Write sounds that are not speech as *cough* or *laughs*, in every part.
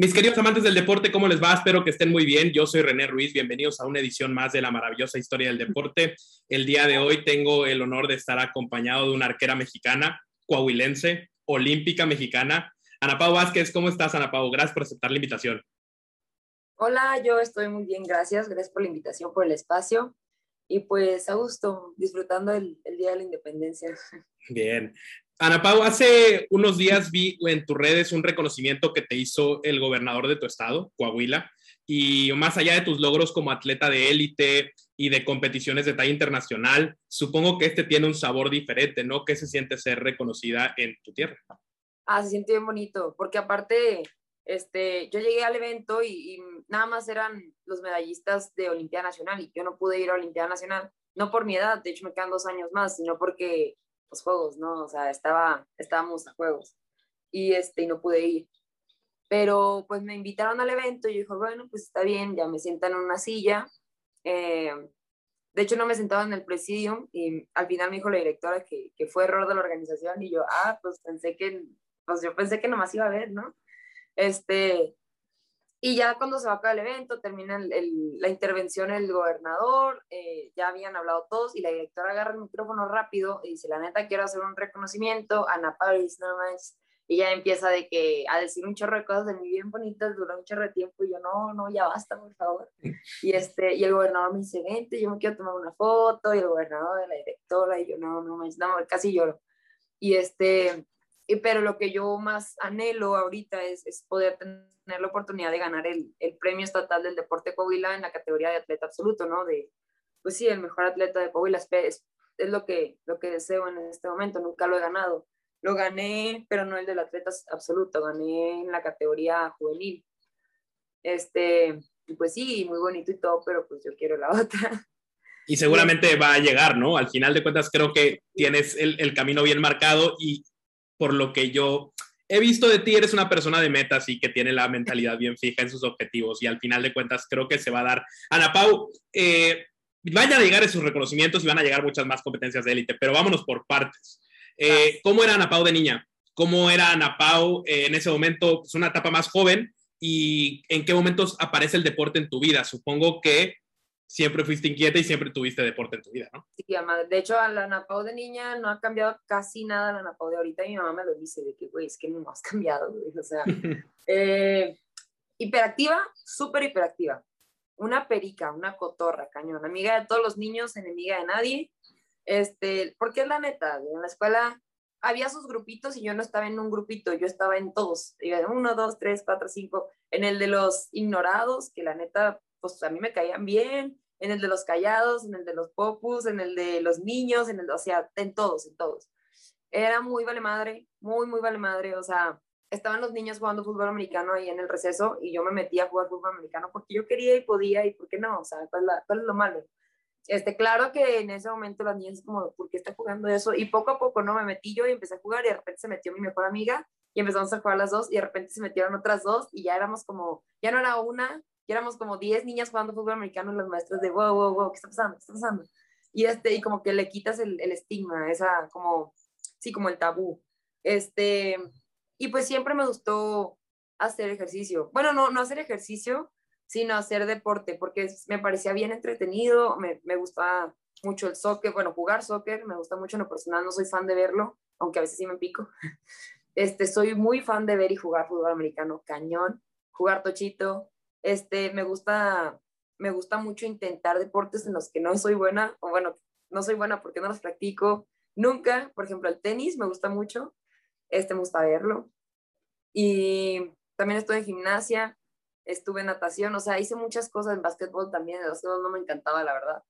Mis queridos amantes del deporte, ¿cómo les va? Espero que estén muy bien. Yo soy René Ruiz. Bienvenidos a una edición más de la maravillosa historia del deporte. El día de hoy tengo el honor de estar acompañado de una arquera mexicana, coahuilense, olímpica mexicana. Ana Pau Vázquez, ¿cómo estás, Ana Pau? Gracias por aceptar la invitación. Hola, yo estoy muy bien, gracias. Gracias por la invitación, por el espacio. Y pues a gusto, disfrutando el, el Día de la Independencia. Bien. Ana Pau, hace unos días vi en tus redes un reconocimiento que te hizo el gobernador de tu estado, Coahuila, y más allá de tus logros como atleta de élite y de competiciones de talla internacional, supongo que este tiene un sabor diferente, ¿no? ¿Qué se siente ser reconocida en tu tierra? Ah, se siente bien bonito, porque aparte, este, yo llegué al evento y, y nada más eran los medallistas de Olimpiada Nacional y yo no pude ir a Olimpiada Nacional, no por mi edad, de hecho me quedan dos años más, sino porque los juegos, ¿no? O sea, estaba, estábamos a juegos y, este, y no pude ir. Pero pues me invitaron al evento y yo dije, bueno, pues está bien, ya me sientan en una silla. Eh, de hecho, no me sentaba en el presidium y al final me dijo la directora que, que, fue error de la organización y yo, ah, pues pensé que, pues yo pensé que nomás iba a ver, ¿no? Este, y ya cuando se va a acabar el evento, termina el, el, la intervención el gobernador, eh, ya habían hablado todos y la directora agarra el micrófono rápido y dice, la neta, quiero hacer un reconocimiento, Ana Paris, no más. Y ya empieza de que a decir un chorro de cosas de mí bien bonitas, duró un chorro de tiempo y yo, no, no, ya basta, por favor. Y, este, y el gobernador me dice, vente, yo me quiero tomar una foto, y el gobernador, la directora, y yo, no, no, no, casi lloro. Y este, pero lo que yo más anhelo ahorita es, es poder tener la oportunidad de ganar el, el, premio estatal del deporte Coahuila en la categoría de atleta absoluto, ¿no? De, pues sí, el mejor atleta de Coahuila es, es lo, que, lo que deseo en este momento, nunca lo he ganado. Lo gané, pero no el del atleta absoluto, gané en la categoría juvenil. Este, pues sí, muy bonito y todo, pero pues yo quiero la *laughs* otra. Y seguramente va a llegar, ¿no? Al final de cuentas creo que tienes el, el camino bien marcado y por lo que yo he visto de ti, eres una persona de metas y que tiene la mentalidad bien fija en sus objetivos y al final de cuentas creo que se va a dar. Ana Pau, eh, van a llegar esos reconocimientos y van a llegar muchas más competencias de élite, pero vámonos por partes. Eh, ¿Cómo era Ana Pau de niña? ¿Cómo era Ana Pau eh, en ese momento? Es pues, una etapa más joven y en qué momentos aparece el deporte en tu vida. Supongo que siempre fuiste inquieta y siempre tuviste deporte en tu vida, ¿no? Sí, mamá. De hecho, a la Napao de niña no ha cambiado casi nada la Napao de ahorita. Y mi mamá me lo dice, de que, güey, es que no has cambiado, güey. O sea, *laughs* eh, hiperactiva, súper hiperactiva. Una perica, una cotorra, cañón. Amiga de todos los niños, enemiga de nadie. Este, porque es la neta, en la escuela había sus grupitos y yo no estaba en un grupito, yo estaba en todos. Uno, dos, tres, cuatro, cinco. En el de los ignorados, que la neta pues a mí me caían bien, en el de los callados, en el de los popus, en el de los niños, en el, o sea, en todos, en todos. Era muy vale madre, muy, muy vale madre, o sea, estaban los niños jugando fútbol americano ahí en el receso y yo me metía a jugar fútbol americano porque yo quería y podía y por qué no, o sea, ¿cuál, es lo malo? Este, claro que en ese momento las niñas como, ¿por qué está jugando eso? Y poco a poco, ¿no? Me metí yo y empecé a jugar y de repente se metió mi mejor amiga y empezamos a jugar las dos y de repente se metieron otras dos y ya éramos como, ya no era una, y éramos como 10 niñas jugando fútbol americano las maestras de, wow, wow, wow, ¿qué está pasando? ¿Qué está pasando? Y, este, y como que le quitas el, el estigma, esa como, sí, como el tabú. Este, y pues siempre me gustó hacer ejercicio. Bueno, no, no hacer ejercicio, sino hacer deporte, porque me parecía bien entretenido, me, me gustaba mucho el soccer, bueno, jugar soccer, me gusta mucho en lo personal, no soy fan de verlo, aunque a veces sí me pico. *laughs* Este, soy muy fan de ver y jugar fútbol americano, cañón, jugar tochito, este, me gusta, me gusta mucho intentar deportes en los que no soy buena, o bueno, no soy buena porque no los practico nunca. Por ejemplo, el tenis me gusta mucho, este me gusta verlo. Y también estuve en gimnasia, estuve en natación, o sea, hice muchas cosas en básquetbol también, el básquetbol no me encantaba, la verdad,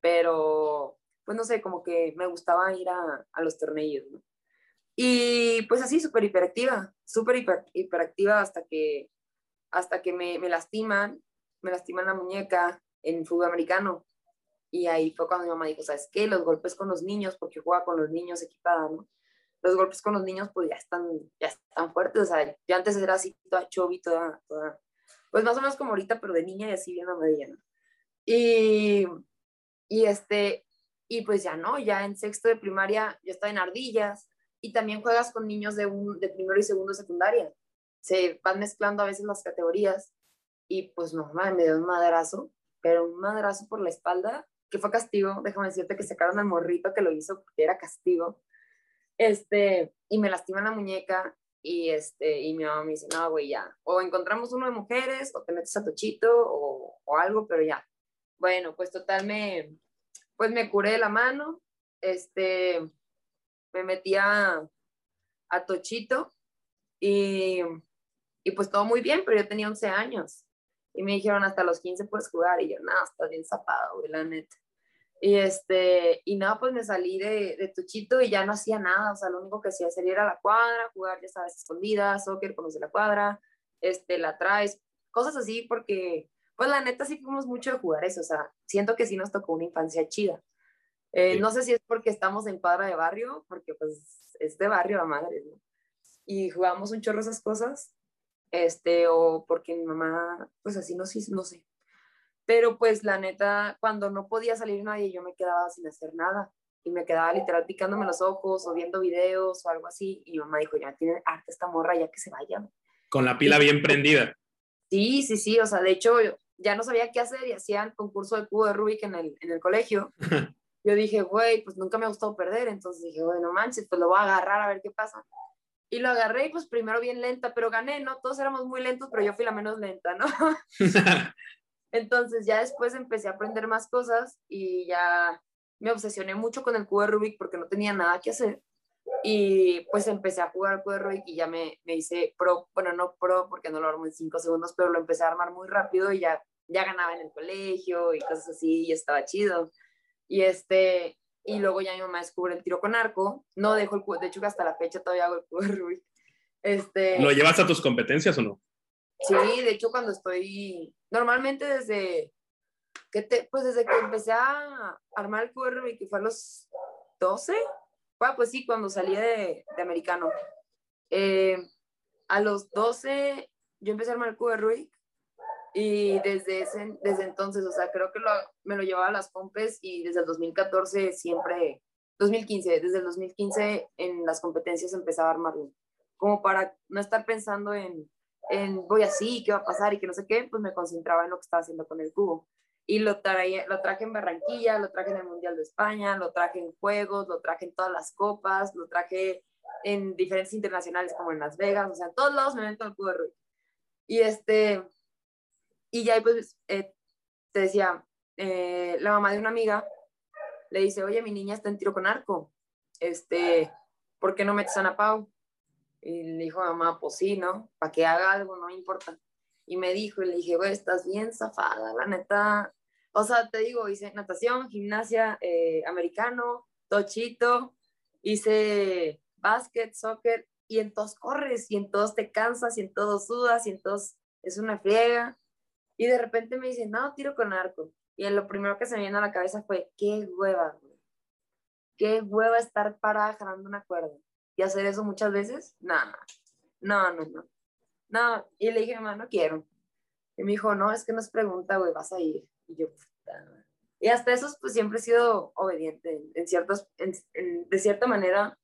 pero pues no sé, como que me gustaba ir a, a los torneos. Y pues así, súper hiperactiva, súper hiper, hiperactiva hasta que hasta que me, lastiman, me lastiman la muñeca en fútbol americano. Y ahí fue cuando mi mamá dijo, ¿sabes qué? Los golpes con los niños, porque juega con los niños equipada, ¿no? Los golpes con los niños pues ya están, ya están fuertes, o sea, yo antes era así toda chovi, toda, toda, pues más o menos como ahorita, pero de niña y así bien amarilla, ¿no? Y, y este, y pues ya no, ya en sexto de primaria yo estaba en ardillas y también juegas con niños de, un, de primero y segundo de secundaria. Se van mezclando a veces las categorías y pues no, me dio un madrazo, pero un madrazo por la espalda, que fue castigo, déjame decirte que sacaron al morrito que lo hizo porque era castigo, este, y me lastiman la muñeca y, este, y mi mamá me dice, no, güey, ya, o encontramos uno de mujeres o te metes a Tochito o, o algo, pero ya. Bueno, pues total me, pues me curé la mano, este, me metí a, a Tochito y, y pues todo muy bien, pero yo tenía 11 años. Y me dijeron, hasta los 15 puedes jugar. Y yo, nada, estás bien zapado, güey, la neta. Y, este, y nada, pues me salí de, de Tuchito y ya no hacía nada. O sea, lo único que hacía era ir a la cuadra, jugar, ya sabes, escondidas, soccer, conocer la cuadra, este, la traes, cosas así, porque, pues la neta sí fuimos mucho de jugar eso. O sea, siento que sí nos tocó una infancia chida. Eh, no sé si es porque estamos en cuadra de barrio, porque pues es de barrio a madre, ¿no? Y jugamos un chorro esas cosas, este, o porque mi mamá, pues así no, no sé. Pero pues la neta, cuando no podía salir nadie, yo me quedaba sin hacer nada. Y me quedaba literal picándome los ojos o viendo videos o algo así. Y mi mamá dijo, ya tiene arte esta morra, ya que se vaya. Con la pila bien prendida. Sí, sí, sí. O sea, de hecho, ya no sabía qué hacer y hacían concurso de cubo de Rubik en el, en el colegio. *laughs* yo dije, güey, pues nunca me ha gustado perder. Entonces dije, bueno, manches, pues lo voy a agarrar a ver qué pasa. Y lo agarré y pues primero bien lenta, pero gané, ¿no? Todos éramos muy lentos, pero yo fui la menos lenta, ¿no? *laughs* *laughs* Entonces ya después empecé a aprender más cosas y ya me obsesioné mucho con el cubo de Rubik porque no tenía nada que hacer. Y pues empecé a jugar al cubo de Rubik y ya me, me hice pro, bueno, no pro porque no lo armo en cinco segundos, pero lo empecé a armar muy rápido y ya, ya ganaba en el colegio y cosas así y estaba chido. Y este, y luego ya mi mamá descubre el tiro con arco. No dejo el cubo, de hecho hasta la fecha todavía hago el cubo de Rubik. Este, ¿Lo llevas a tus competencias o no? Sí, de hecho cuando estoy, normalmente desde que te, pues desde que empecé a armar el cubo de Rubik, que fue a los 12, bueno, pues sí, cuando salí de, de americano. Eh, a los 12 yo empecé a armar el cubo de Rubik y desde, ese, desde entonces, o sea, creo que lo, me lo llevaba a las compes y desde el 2014 siempre, 2015, desde el 2015 en las competencias empezaba a armarlo. Como para no estar pensando en, en voy así, qué va a pasar y que no sé qué, pues me concentraba en lo que estaba haciendo con el cubo. Y lo, traje, lo traje en Barranquilla, lo traje en el Mundial de España, lo traje en Juegos, lo traje en todas las copas, lo traje en diferentes internacionales como en Las Vegas, o sea, en todos lados me ven con el cubo de Rubik. Y este, y ya pues eh, te decía, eh, la mamá de una amiga le dice, oye, mi niña está en tiro con arco, este, ¿por qué no metes a Ana Pau? Y le dijo mamá, pues sí, ¿no? Para que haga algo, no importa. Y me dijo, y le dije, güey, estás bien zafada, la neta. O sea, te digo, hice natación, gimnasia, eh, americano, tochito, hice básquet, soccer, y en todos corres, y en todos te cansas, y en todos sudas, y en todos es una friega. Y de repente me dicen, no, tiro con arco. Y lo primero que se me viene a la cabeza fue, qué hueva, güey. Qué hueva estar parada jalando una cuerda. Y hacer eso muchas veces, nada. No, no, no. No, y le dije, mamá, no quiero. Y me dijo, no, es que nos pregunta, güey, vas a ir. Y yo, puta. Y hasta eso, pues siempre he sido obediente. En ciertos, de cierta manera,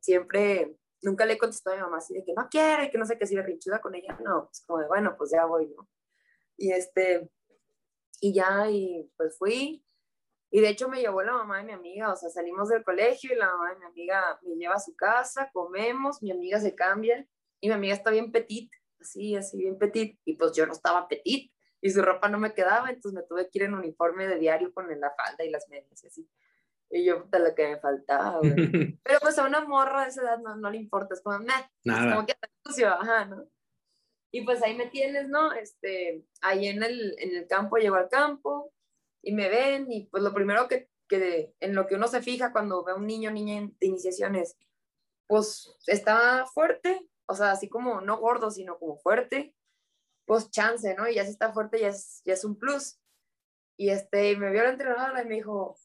siempre, nunca le he contestado a mi mamá así de que no quiere, que no sé qué, si rinchuda con ella. No, es como de, bueno, pues ya voy, ¿no? Y este, y ya, y pues fui. Y de hecho me llevó la mamá de mi amiga, o sea, salimos del colegio y la mamá de mi amiga me lleva a su casa, comemos, mi amiga se cambia y mi amiga está bien petit, así, así, bien petit. Y pues yo no estaba petit y su ropa no me quedaba, entonces me tuve que ir en uniforme de diario con la falda y las medias y así. Y yo, puta, lo que me faltaba, *laughs* Pero pues a una morra de esa edad no, no le importa, es como, nah, Nada. como que está sucio, ajá, ¿no? Y pues ahí me tienes, ¿no? Este, ahí en el, en el campo, llego al campo y me ven y pues lo primero que, que en lo que uno se fija cuando ve a un niño niña de iniciación es, pues está fuerte, o sea, así como no gordo, sino como fuerte, pues chance, ¿no? Y ya si está fuerte ya es, ya es un plus. Y este, me vio la entrenadora y me dijo,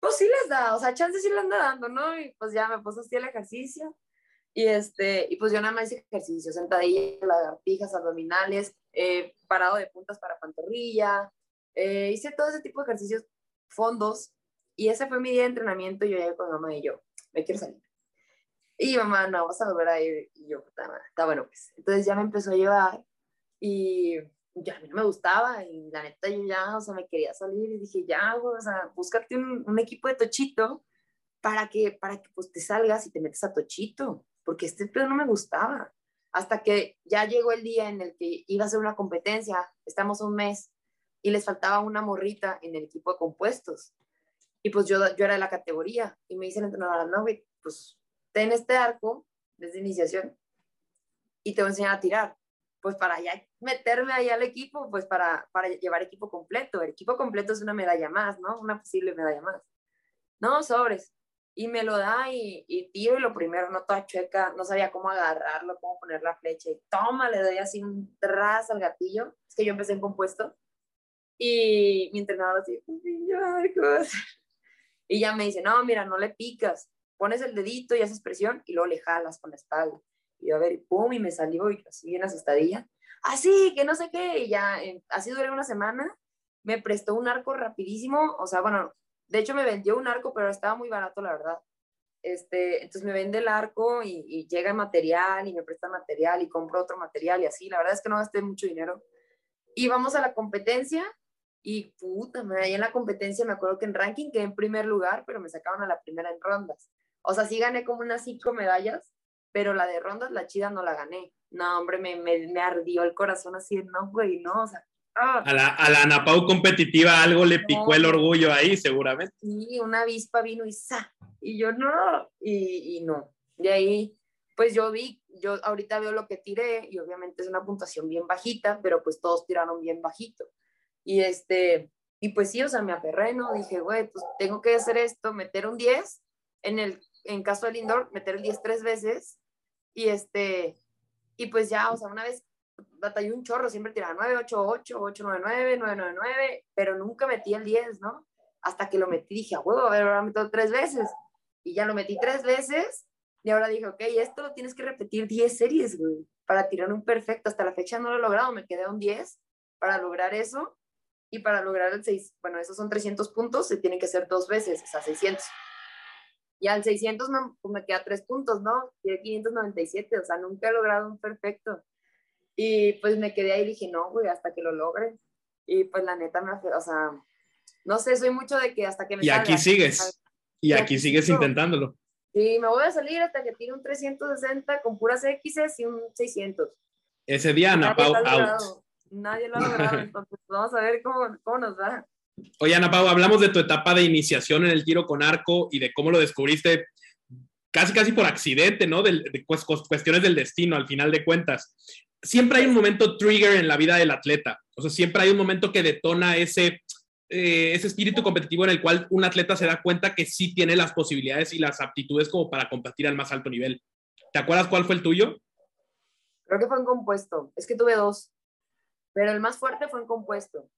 pues sí les da, o sea, chance sí le anda dando, ¿no? Y pues ya me puso así el ejercicio. Y, este, y pues yo nada más hice ejercicio, sentadillas, lagartijas, abdominales, eh, parado de puntas para pantorrilla, eh, hice todo ese tipo de ejercicios, fondos, y ese fue mi día de entrenamiento yo llegué con mamá y yo, me quiero salir. Y mamá, no, vas a volver a ir. Y yo, está bueno, pues. Entonces ya me empezó a llevar y ya a mí no me gustaba y la neta yo ya, o sea, me quería salir y dije, ya, o sea, búscate un, un, equipo de tochito para que, para que pues te salgas y te metes a tochito, porque este pedo no me gustaba. Hasta que ya llegó el día en el que iba a ser una competencia, estamos un mes y les faltaba una morrita en el equipo de compuestos. Y pues yo, yo era de la categoría y me dice el entrenador, no, güey, pues ten este arco desde iniciación y te voy a enseñar a tirar. Pues para ya meterme ahí al equipo, pues para, para llevar equipo completo. El equipo completo es una medalla más, ¿no? Una posible medalla más. No, sobres. Y me lo da y, y tiro y lo primero, no toda chueca, no sabía cómo agarrarlo, cómo poner la flecha. Y toma, le doy así un tras al gatillo. Es que yo empecé en compuesto. Y mi entrenador así, *laughs* y ya me dice, no, mira, no le picas, pones el dedito y haces presión y luego le jalas con la espalda. Y yo, a ver, pum, y me salió y así en la asustadilla. Así, que no sé qué, y ya, así duré una semana, me prestó un arco rapidísimo, o sea, bueno, de hecho me vendió un arco, pero estaba muy barato, la verdad. Este, entonces me vende el arco y, llega el material y me presta material y compro otro material y así. La verdad es que no gasté mucho dinero. Y vamos a la competencia y puta, ahí en la competencia me acuerdo que en ranking quedé en primer lugar, pero me sacaron a la primera en rondas. O sea, sí gané como unas cinco medallas, pero la de rondas, la chida, no la gané. No, hombre, me, me, me ardió el corazón así, no, güey, no, o sea. ¡Ah! A, la, a la Anapau competitiva algo le picó el orgullo ahí, seguramente. Sí, una avispa vino y ¡sa! Y yo no, y, y no. De ahí, pues yo vi, yo ahorita veo lo que tiré y obviamente es una puntuación bien bajita, pero pues todos tiraron bien bajito. Y este, y pues sí, o sea, me aferré, ¿no? Dije, güey, pues tengo que hacer esto, meter un 10, en el en caso del indoor, meter el 10 tres veces, y este, y pues ya, o sea, una vez batallé un chorro, siempre tiraba 9, 8, 8, 8, 9, 9, 9, 9, 9, pero nunca metí el 10, ¿no? Hasta que lo metí, dije, a huevo, a ver, ahora meto tres veces, y ya lo metí tres veces, y ahora dije, ok, esto lo tienes que repetir 10 series, güey, para tirar un perfecto. Hasta la fecha no lo he logrado, me quedé a un 10 para lograr eso, y para lograr el 6, bueno, esos son 300 puntos, se tienen que hacer dos veces, o sea, 600. Y al 600 me, pues me queda tres puntos, ¿no? Tiene 597, o sea, nunca he logrado un perfecto. Y pues me quedé ahí y dije, no, güey, hasta que lo logre. Y pues la neta me, o sea, no sé, soy mucho de que hasta que me Y aquí sigues. Y, aquí, sigues intentándolo. Sí, me voy a salir hasta que tire un 360 con puras X y un 600. Ese día Ana Pau out. Nadie lo ha logrado, *laughs* entonces vamos a ver cómo, cómo nos va. Oye, Ana Pau, hablamos de tu etapa de iniciación en el tiro con arco y de cómo lo descubriste casi casi por accidente, ¿no? De, cuestiones del destino, al final de cuentas. Siempre hay un momento trigger en la vida del atleta. O sea, siempre hay un momento que detona ese, eh, ese espíritu competitivo en el cual un atleta se da cuenta que sí tiene las posibilidades y las aptitudes como para competir al más alto nivel. ¿Te acuerdas cuál fue el tuyo? Creo que fue en compuesto. Es que tuve dos, pero el más fuerte fue en compuesto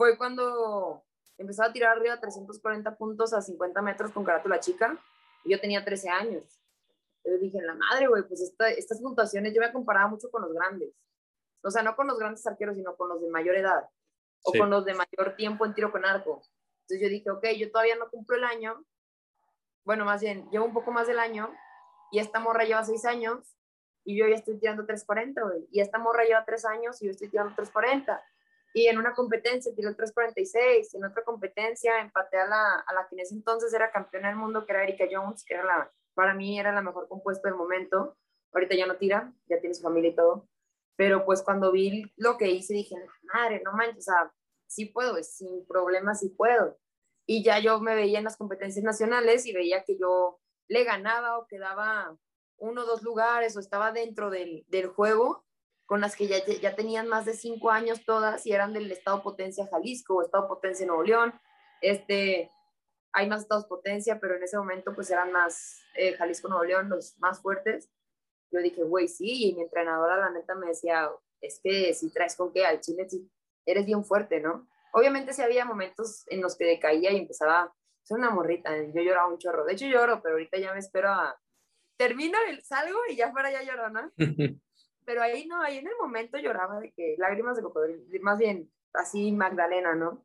fue cuando empezaba a tirar arriba 340 puntos a 50 metros con carátula chica yo tenía 13 años. Yo dije, la madre, güey, pues estas puntuaciones yo me comparaba mucho con los grandes. O sea, no con los grandes arqueros, sino con los de mayor edad o con los de mayor tiempo en tiro con arco. Entonces yo dije, ok, yo todavía no cumplo el año. Bueno, más bien, llevo un poco más del año y esta morra lleva 6 años y yo ya estoy tirando 340, güey. Y esta morra lleva 3 años y yo estoy tirando 340 y en una competencia tiró el 3.46, en otra competencia empaté a la, a la que en ese entonces era campeona del mundo, que era Erika Jones, que era la, para mí era la mejor compuesta del momento. Ahorita ya no tira, ya tiene su familia y todo. Pero pues cuando vi lo que hice dije, madre, no manches, o sea, sí puedo, sin problemas sí puedo. Y ya yo me veía en las competencias nacionales y veía que yo le ganaba o quedaba uno o dos lugares o estaba dentro del, del juego con las que ya, ya tenían más de cinco años todas y eran del Estado Potencia Jalisco o Estado Potencia Nuevo León. Este, hay más Estados Potencia, pero en ese momento pues eran más eh, Jalisco Nuevo León los más fuertes. Yo dije, güey, sí, y mi entrenadora la neta me decía, es que si traes con qué al Chile, eres bien fuerte, ¿no? Obviamente sí había momentos en los que decaía y empezaba, soy una morrita, yo lloraba un chorro, de hecho lloro, pero ahorita ya me espero a, termino, salgo y ya fuera ya lloro, ¿no? *laughs* pero ahí no, ahí en el momento lloraba de que lágrimas de cocodrilo, más bien así Magdalena, ¿no?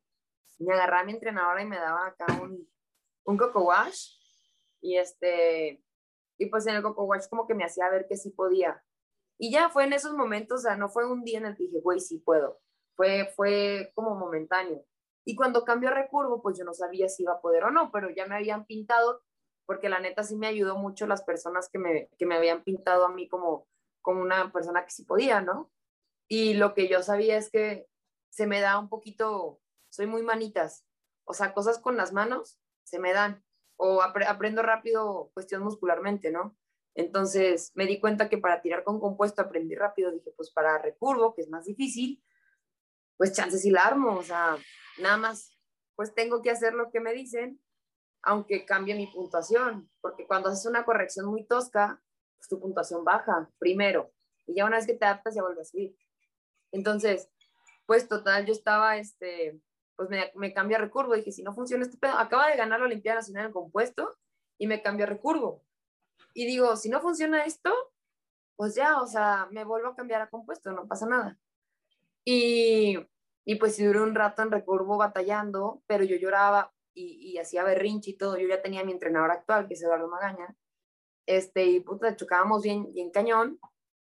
Me agarraba a mi entrenadora y me daba acá un, un coco wash y este, Y pues en el Coco Watch como que me hacía ver que sí podía. Y ya fue en esos momentos, o sea, no fue un día en el que dije, güey, sí puedo. Fue, fue como momentáneo. Y cuando cambió a recurvo, pues yo no sabía si iba a poder o no, pero ya me habían pintado, porque la neta sí me ayudó mucho las personas que me, que me habían pintado a mí como, como una persona que sí podía, ¿no? Y lo que yo sabía es que se me da un poquito, soy muy manitas, o sea, cosas con las manos se me dan, o aprendo rápido cuestión muscularmente, ¿no? Entonces me di cuenta que para tirar con compuesto aprendí rápido, dije, pues para recurvo, que es más difícil, pues chances y la armo, o sea, nada más, pues tengo que hacer lo que me dicen, aunque cambie mi puntuación, porque cuando haces una corrección muy tosca, tu puntuación baja primero, y ya una vez que te adaptas ya vuelve a subir. Entonces, pues total, yo estaba, este, pues me, me cambié a recurvo, dije, si no funciona este pedo, acaba de ganar la Olimpiada Nacional en compuesto y me cambió a recurvo. Y digo, si no funciona esto, pues ya, o sea, me vuelvo a cambiar a compuesto, no pasa nada. Y, y pues si duré un rato en recurvo batallando, pero yo lloraba y, y hacía berrinche y todo. Yo ya tenía mi entrenador actual, que es Eduardo Magaña. Este, y puta, chocábamos bien, bien cañón,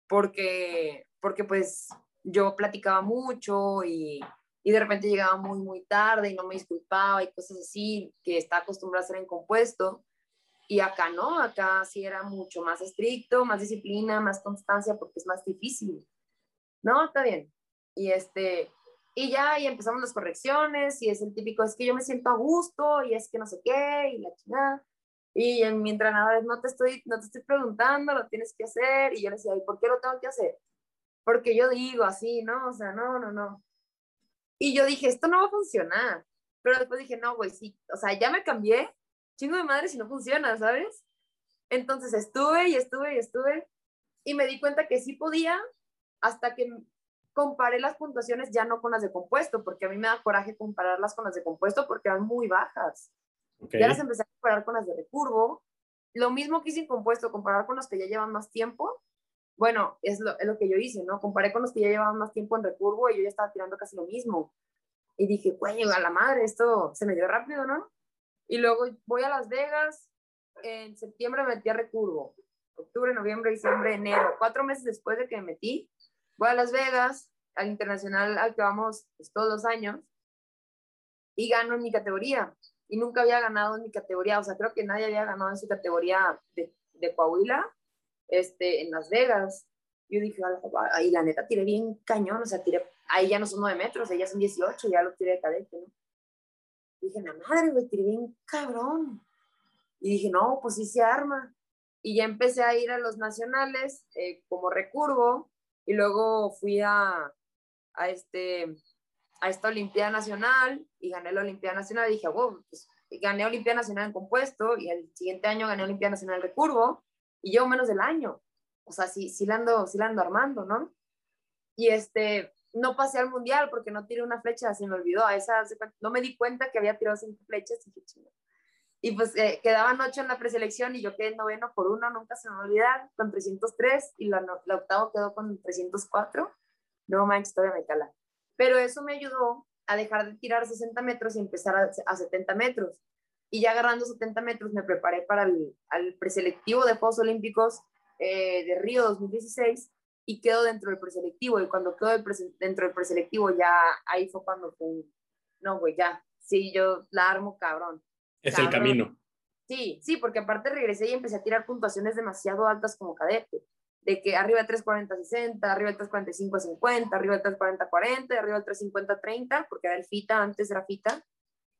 porque, porque pues yo platicaba mucho y, y de repente llegaba muy, muy tarde y no me disculpaba y cosas así, que está acostumbrada a hacer en compuesto. Y acá no, acá sí era mucho más estricto, más disciplina, más constancia, porque es más difícil. No, está bien. Y este, y ya, y empezamos las correcciones, y es el típico, es que yo me siento a gusto, y es que no sé qué, y la chingada. Y en mi entrenador, no te estoy, no te estoy preguntando, lo tienes que hacer. Y yo le decía, ¿y por qué lo tengo que hacer? Porque yo digo así, ¿no? O sea, no, no, no. Y yo dije, esto no va a funcionar. Pero después dije, no, güey, sí. O sea, ya me cambié, chingo de madre si no funciona, ¿sabes? Entonces estuve y estuve y estuve y me di cuenta que sí podía hasta que comparé las puntuaciones ya no con las de compuesto, porque a mí me da coraje compararlas con las de compuesto porque eran muy bajas. Ya las empecé a comparar con las de recurvo. Lo mismo que hice en compuesto, comparar con los que ya llevan más tiempo. Bueno, es lo, es lo que yo hice, ¿no? Comparé con los que ya llevaban más tiempo en recurvo y yo ya estaba tirando casi lo mismo. Y dije, güey, a la madre, esto se me dio rápido, ¿no? Y luego voy a Las Vegas, en septiembre me metí a recurvo, octubre, noviembre, diciembre, enero, cuatro meses después de que me metí, voy a Las Vegas, al internacional al que vamos pues, todos los años, y gano en mi categoría. Y nunca había ganado en mi categoría, o sea, creo que nadie había ganado en su categoría de, de Coahuila este, en Las Vegas. Yo dije, ahí la neta tiré bien cañón, o sea, tiré, ahí ya no son nueve metros, ahí ya son 18, ya lo tiré de cadete, ¿no? dije, la madre, güey, tiré bien cabrón. Y dije, no, pues sí se arma. Y ya empecé a ir a los nacionales eh, como recurvo y luego fui a, a, este, a esta Olimpiada Nacional y gané la Olimpiada Nacional y dije, wow, pues gané Olimpiada Nacional en compuesto y el siguiente año gané Olimpiada Nacional en recurvo y yo menos del año. O sea, sí, sí, la ando, sí la ando armando, ¿no? Y este, no pasé al mundial porque no tiré una flecha, se me olvidó. A esa, no me di cuenta que había tirado cinco flechas y Y pues eh, quedaban ocho en la preselección y yo quedé noveno por uno, nunca se me va con 303 y la, la octavo quedó con 304. No manches, todavía me cala. Pero eso me ayudó a dejar de tirar 60 metros y empezar a, a 70 metros. Y ya agarrando 70 metros me preparé para el preselectivo de Juegos Olímpicos eh, de Río 2016 y quedo dentro del preselectivo. Y cuando quedo dentro del preselectivo, ya ahí fue cuando fue, no, güey, ya, sí, yo la armo cabrón. Es el camino. Sí, sí, porque aparte regresé y empecé a tirar puntuaciones demasiado altas como cadete. De que arriba de 340, 60, arriba de 345, 50, arriba de 340, 40, arriba de 350, 30, porque era el FITA, antes era FITA.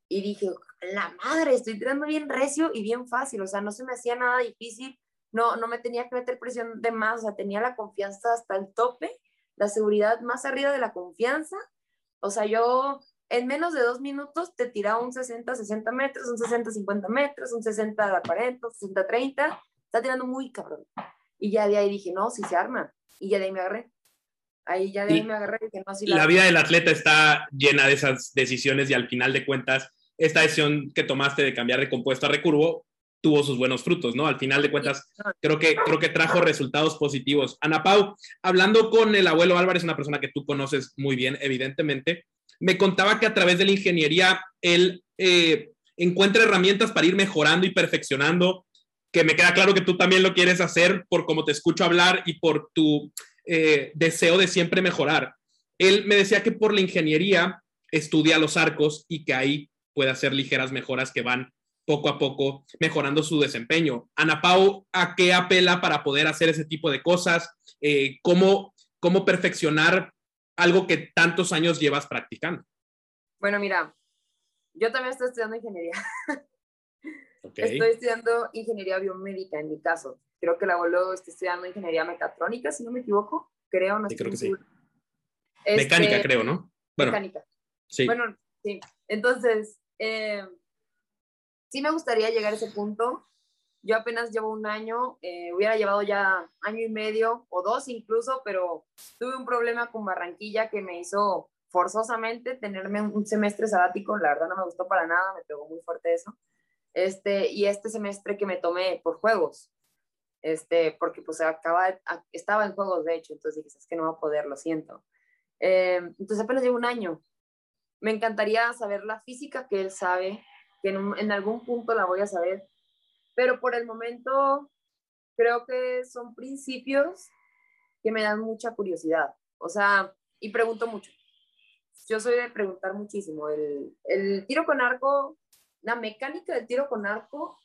Y dije, la madre, estoy tirando bien recio y bien fácil, o sea, no se me hacía nada difícil no, no me tenía que meter presión de más, o sea, tenía la confianza hasta el tope, la seguridad más arriba de la confianza. O sea, yo en menos de dos minutos te tiraba un 60, 60 metros, un 60, 50 metros, un 60, 40, un 60, 30. Está tirando muy cabrón. Y ya de ahí dije, no, si se arma. Y ya de ahí me agarré. Ahí ya de ahí me agarré. Dije, no, si la, la vida del atleta está llena de esas decisiones y al final de cuentas, esta decisión que tomaste de cambiar de compuesto a recurvo tuvo sus buenos frutos, ¿no? Al final de cuentas, creo que, creo que trajo resultados positivos. Ana Pau, hablando con el abuelo Álvarez, una persona que tú conoces muy bien, evidentemente, me contaba que a través de la ingeniería él eh, encuentra herramientas para ir mejorando y perfeccionando que me queda claro que tú también lo quieres hacer por cómo te escucho hablar y por tu eh, deseo de siempre mejorar. Él me decía que por la ingeniería estudia los arcos y que ahí puede hacer ligeras mejoras que van poco a poco mejorando su desempeño. Ana Pau, ¿a qué apela para poder hacer ese tipo de cosas? Eh, ¿cómo, ¿Cómo perfeccionar algo que tantos años llevas practicando? Bueno, mira, yo también estoy estudiando ingeniería. *laughs* Estoy estudiando ingeniería biomédica en mi caso. Creo que la abuelo está estudiando ingeniería mecatrónica, si no me equivoco. Creo, no sí, creo que sí. Mecánica, este, creo, ¿no? Bueno, mecánica. Sí. Bueno, sí. Entonces, eh, sí me gustaría llegar a ese punto. Yo apenas llevo un año, eh, hubiera llevado ya año y medio o dos incluso, pero tuve un problema con Barranquilla que me hizo forzosamente tenerme un semestre sabático. La verdad no me gustó para nada, me pegó muy fuerte eso. Este, y este semestre que me tomé por juegos, este, porque pues acaba, estaba en juegos de hecho, entonces dije, es que no va a poder, lo siento. Eh, entonces apenas llevo un año. Me encantaría saber la física que él sabe, que en, en algún punto la voy a saber, pero por el momento creo que son principios que me dan mucha curiosidad. O sea, y pregunto mucho. Yo soy de preguntar muchísimo. El, el tiro con arco la mecánica del tiro con arco,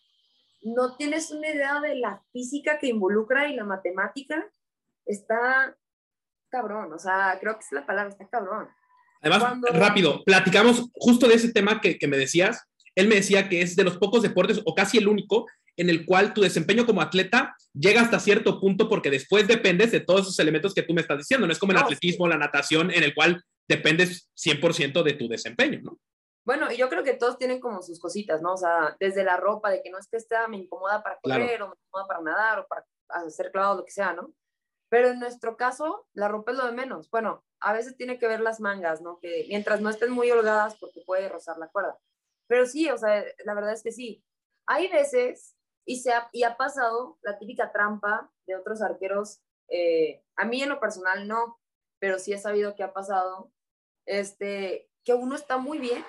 no tienes una idea de la física que involucra y la matemática, está cabrón, o sea, creo que es la palabra, está cabrón. Además, rápido, platicamos justo de ese tema que, que me decías. Él me decía que es de los pocos deportes, o casi el único, en el cual tu desempeño como atleta llega hasta cierto punto porque después dependes de todos esos elementos que tú me estás diciendo. No es como el atletismo, la natación, en el cual dependes 100% de tu desempeño, ¿no? Bueno, yo creo que todos tienen como sus cositas, ¿no? O sea, desde la ropa, de que no es que esta me incomoda para correr o me incomoda para nadar o para hacer clavado, lo que sea, ¿no? Pero en nuestro caso, la ropa es lo de menos. Bueno, a veces tiene que ver las mangas, ¿no? Que mientras no estén muy holgadas porque puede rozar la cuerda. Pero sí, o sea, la verdad es que sí. Hay veces, y, se ha, y ha pasado la típica trampa de otros arqueros, eh, a mí en lo personal no, pero sí he sabido que ha pasado, este, que uno está muy bien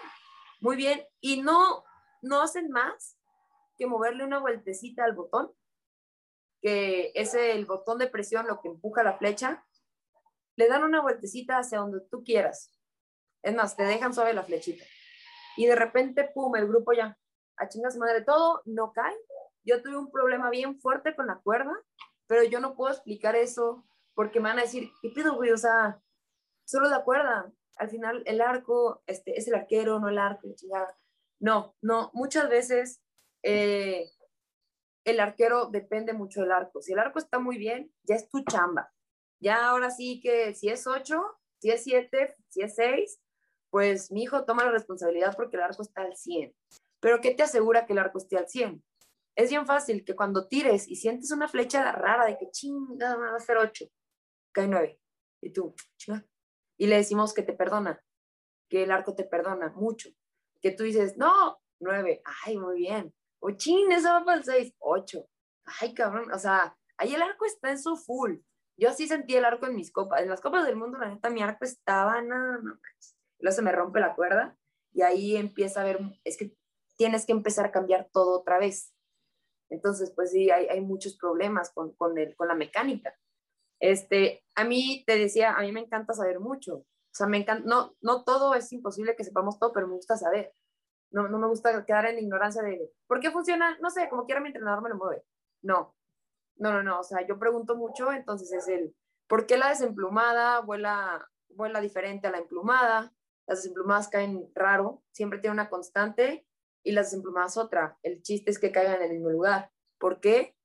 muy bien. Y no, no hacen más que moverle una vueltecita al botón, que es el botón de presión lo que empuja la flecha. Le dan una vueltecita hacia donde tú quieras. Es más, te dejan suave la flechita. Y de repente, pum, el grupo ya, a chingas madre, todo no cae. Yo tuve un problema bien fuerte con la cuerda, pero yo no puedo explicar eso porque me van a decir, ¿qué pido, güey? O sea, solo la cuerda al final el arco este, es el arquero, no el arco, No, no, muchas veces eh, el arquero depende mucho del arco. Si el arco está muy bien, ya es tu chamba. Ya ahora sí que si es 8, si es 7, si es 6, pues mi hijo toma la responsabilidad porque el arco está al 100. Pero ¿qué te asegura que el arco esté al 100? Es bien fácil que cuando tires y sientes una flecha rara de que chingada va a ser 8, cae 9. Y tú, chinga, y le decimos que te perdona, que el arco te perdona mucho, que tú dices, no, nueve, ay, muy bien, o chin, eso va para el seis, ocho, ay, cabrón, o sea, ahí el arco está en su full. Yo sí sentí el arco en mis copas, en las copas del mundo, la neta, mi arco estaba, no, no, luego se me rompe la cuerda y ahí empieza a ver, es que tienes que empezar a cambiar todo otra vez. Entonces, pues sí, hay, hay muchos problemas con, con, el, con la mecánica. Este, a mí te decía, a mí me encanta saber mucho. O sea, me encanta, no, no todo es imposible que sepamos todo, pero me gusta saber. No, no me gusta quedar en ignorancia de, ¿por qué funciona? No sé, como quiera mi entrenador me lo mueve. No, no, no, no. O sea, yo pregunto mucho, entonces es el, ¿por qué la desemplumada vuela, vuela diferente a la emplumada? Las desemplumadas caen raro, siempre tiene una constante y las desemplumadas otra. El chiste es que caigan en el mismo lugar. ¿Por qué?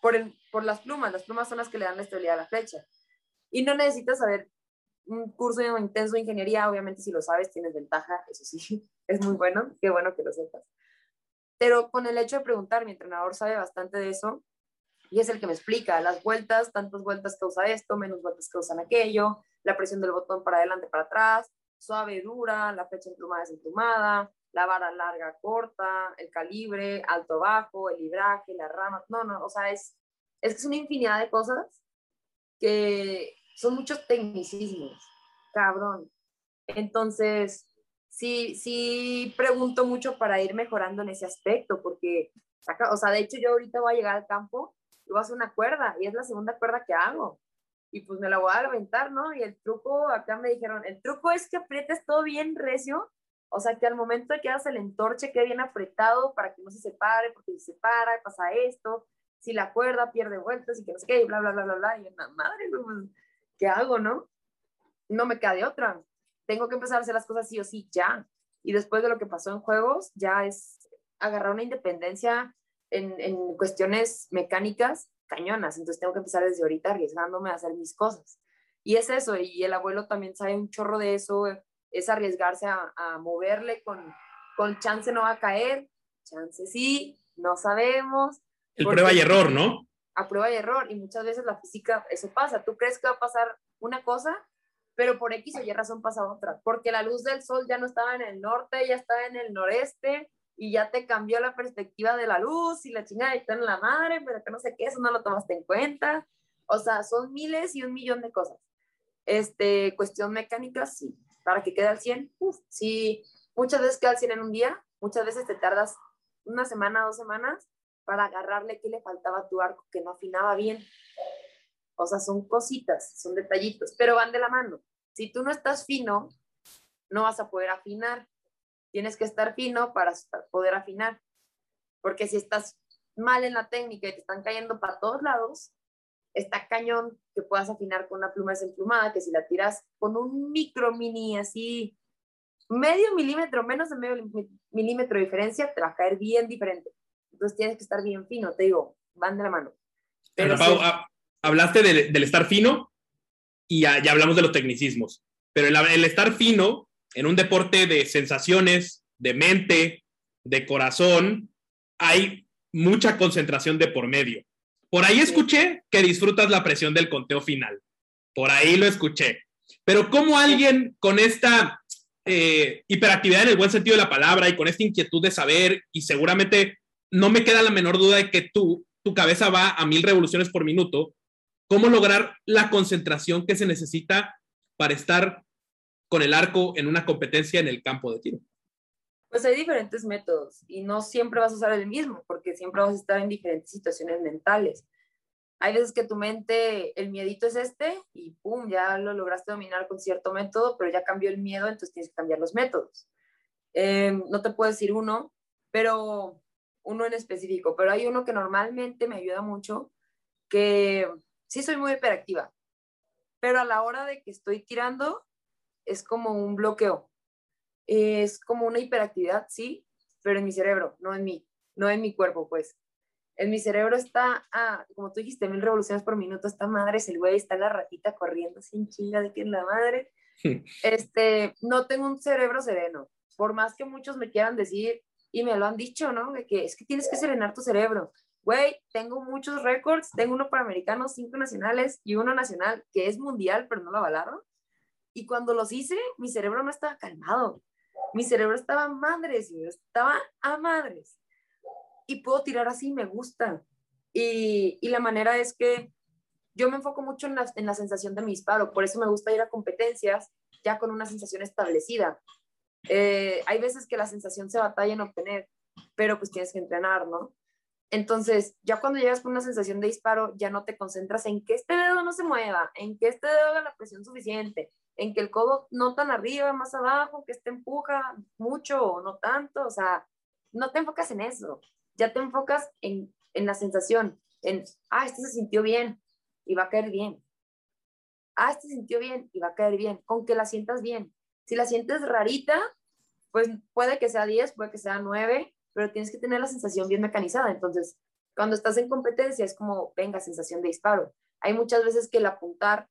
por, por las plumas. Las plumas son las que le dan la estabilidad a la flecha. Y no necesitas saber un curso intenso de ingeniería, obviamente si lo sabes tienes ventaja, eso sí, *laughs* es muy bueno, qué bueno que lo sepas. Pero con el hecho de preguntar, mi entrenador sabe bastante de eso y es el que me explica las vueltas, tantas vueltas causa esto, menos vueltas causan aquello, la presión del botón para adelante, para atrás, suave, dura, la flecha emplumada, desemplumada, la vara larga, corta, el calibre, alto, bajo, el libraje, la rama, no, no, o sea, es, es que es una infinidad de cosas que son muchos tecnicismos, cabrón. Entonces, sí, sí pregunto mucho para ir mejorando en ese aspecto, porque o sea, de hecho yo ahorita voy a llegar al campo y voy a hacer una cuerda y es la segunda cuerda que hago. Y pues me la voy a aventar, ¿no? Y el truco, acá me dijeron, el truco es que aprietes todo bien recio, o sea, que al momento de que hagas el entorche quede bien apretado para que no se separe, porque si se separa, pasa esto, si la cuerda pierde vueltas y que no sé qué, y bla, bla, bla, bla, bla. Y una madre, pues, ¿qué hago, no? No me queda de otra. Tengo que empezar a hacer las cosas sí o sí ya. Y después de lo que pasó en juegos, ya es agarrar una independencia en, en cuestiones mecánicas cañonas. Entonces tengo que empezar desde ahorita arriesgándome a hacer mis cosas. Y es eso, y el abuelo también sabe un chorro de eso, es arriesgarse a, a moverle con, con chance no va a caer, chance sí, no sabemos, el prueba y error, ¿no? A prueba y error. Y muchas veces la física, eso pasa. Tú crees que va a pasar una cosa, pero por X o Y razón pasa otra. Porque la luz del sol ya no estaba en el norte, ya estaba en el noreste y ya te cambió la perspectiva de la luz y la chingada está en la madre, pero que no sé qué, eso no lo tomaste en cuenta. O sea, son miles y un millón de cosas. Este, cuestión mecánica, sí. Para que quede al 100, uf, sí. Muchas veces queda al 100 en un día, muchas veces te tardas una semana, dos semanas, para agarrarle qué le faltaba tu arco que no afinaba bien. O sea, son cositas, son detallitos, pero van de la mano. Si tú no estás fino, no vas a poder afinar. Tienes que estar fino para poder afinar. Porque si estás mal en la técnica y te están cayendo para todos lados, está cañón que puedas afinar con una pluma desemplumada, que si la tiras con un micro mini así, medio milímetro, menos de medio milímetro de diferencia, te va a caer bien diferente. Entonces tienes que estar bien fino, te digo, van de la mano. Pero ah, hablaste del, estar fino y ya, hablamos de los tecnicismos, pero el, estar fino en un deporte de sensaciones, de mente, de corazón, hay mucha concentración de por medio. Por ahí escuché que disfrutas la presión del conteo final. Por ahí lo escuché. Pero ¿cómo alguien con esta eh, hiperactividad en el buen sentido de la palabra y con esta inquietud de saber y seguramente no me queda la menor duda de que tú, tu cabeza va a mil revoluciones por minuto. ¿Cómo lograr la concentración que se necesita para estar con el arco en una competencia en el campo de tiro? Pues hay diferentes métodos y no siempre vas a usar el mismo porque siempre vas a estar en diferentes situaciones mentales. Hay veces que tu mente, el miedito es este y pum, ya lo lograste dominar con cierto método, pero ya cambió el miedo, entonces tienes que cambiar los métodos. Em, no te puedo decir uno, pero uno en específico, pero hay uno que normalmente me ayuda mucho, que sí soy muy hiperactiva, pero a la hora de que estoy tirando es como un bloqueo, es como una hiperactividad, sí, pero en mi cerebro, no en mí, no en mi cuerpo, pues. En mi cerebro está, ah, como tú dijiste, mil revoluciones por minuto, está madre, es el güey, está la ratita corriendo sin chinga de que es la madre. *laughs* este, no tengo un cerebro sereno. Por más que muchos me quieran decir, y me lo han dicho, ¿no? De que es que tienes que serenar tu cerebro. Güey, tengo muchos récords, tengo uno para americanos, cinco nacionales y uno nacional que es mundial, pero no lo avalaron. Y cuando los hice, mi cerebro no estaba calmado. Mi cerebro estaba a madres, estaba a madres. Y puedo tirar así, me gusta. Y, y la manera es que yo me enfoco mucho en la, en la sensación de mi disparo, por eso me gusta ir a competencias ya con una sensación establecida. Eh, hay veces que la sensación se batalla en obtener, pero pues tienes que entrenar, ¿no? Entonces, ya cuando llegas con una sensación de disparo, ya no te concentras en que este dedo no se mueva, en que este dedo haga la presión suficiente, en que el codo no tan arriba, más abajo, que este empuja mucho o no tanto, o sea, no te enfocas en eso, ya te enfocas en, en la sensación, en, ah, este se sintió bien y va a caer bien. Ah, este se sintió bien y va a caer bien, con que la sientas bien. Si la sientes rarita, pues puede que sea 10, puede que sea 9, pero tienes que tener la sensación bien mecanizada. Entonces, cuando estás en competencia es como, venga, sensación de disparo. Hay muchas veces que el apuntar,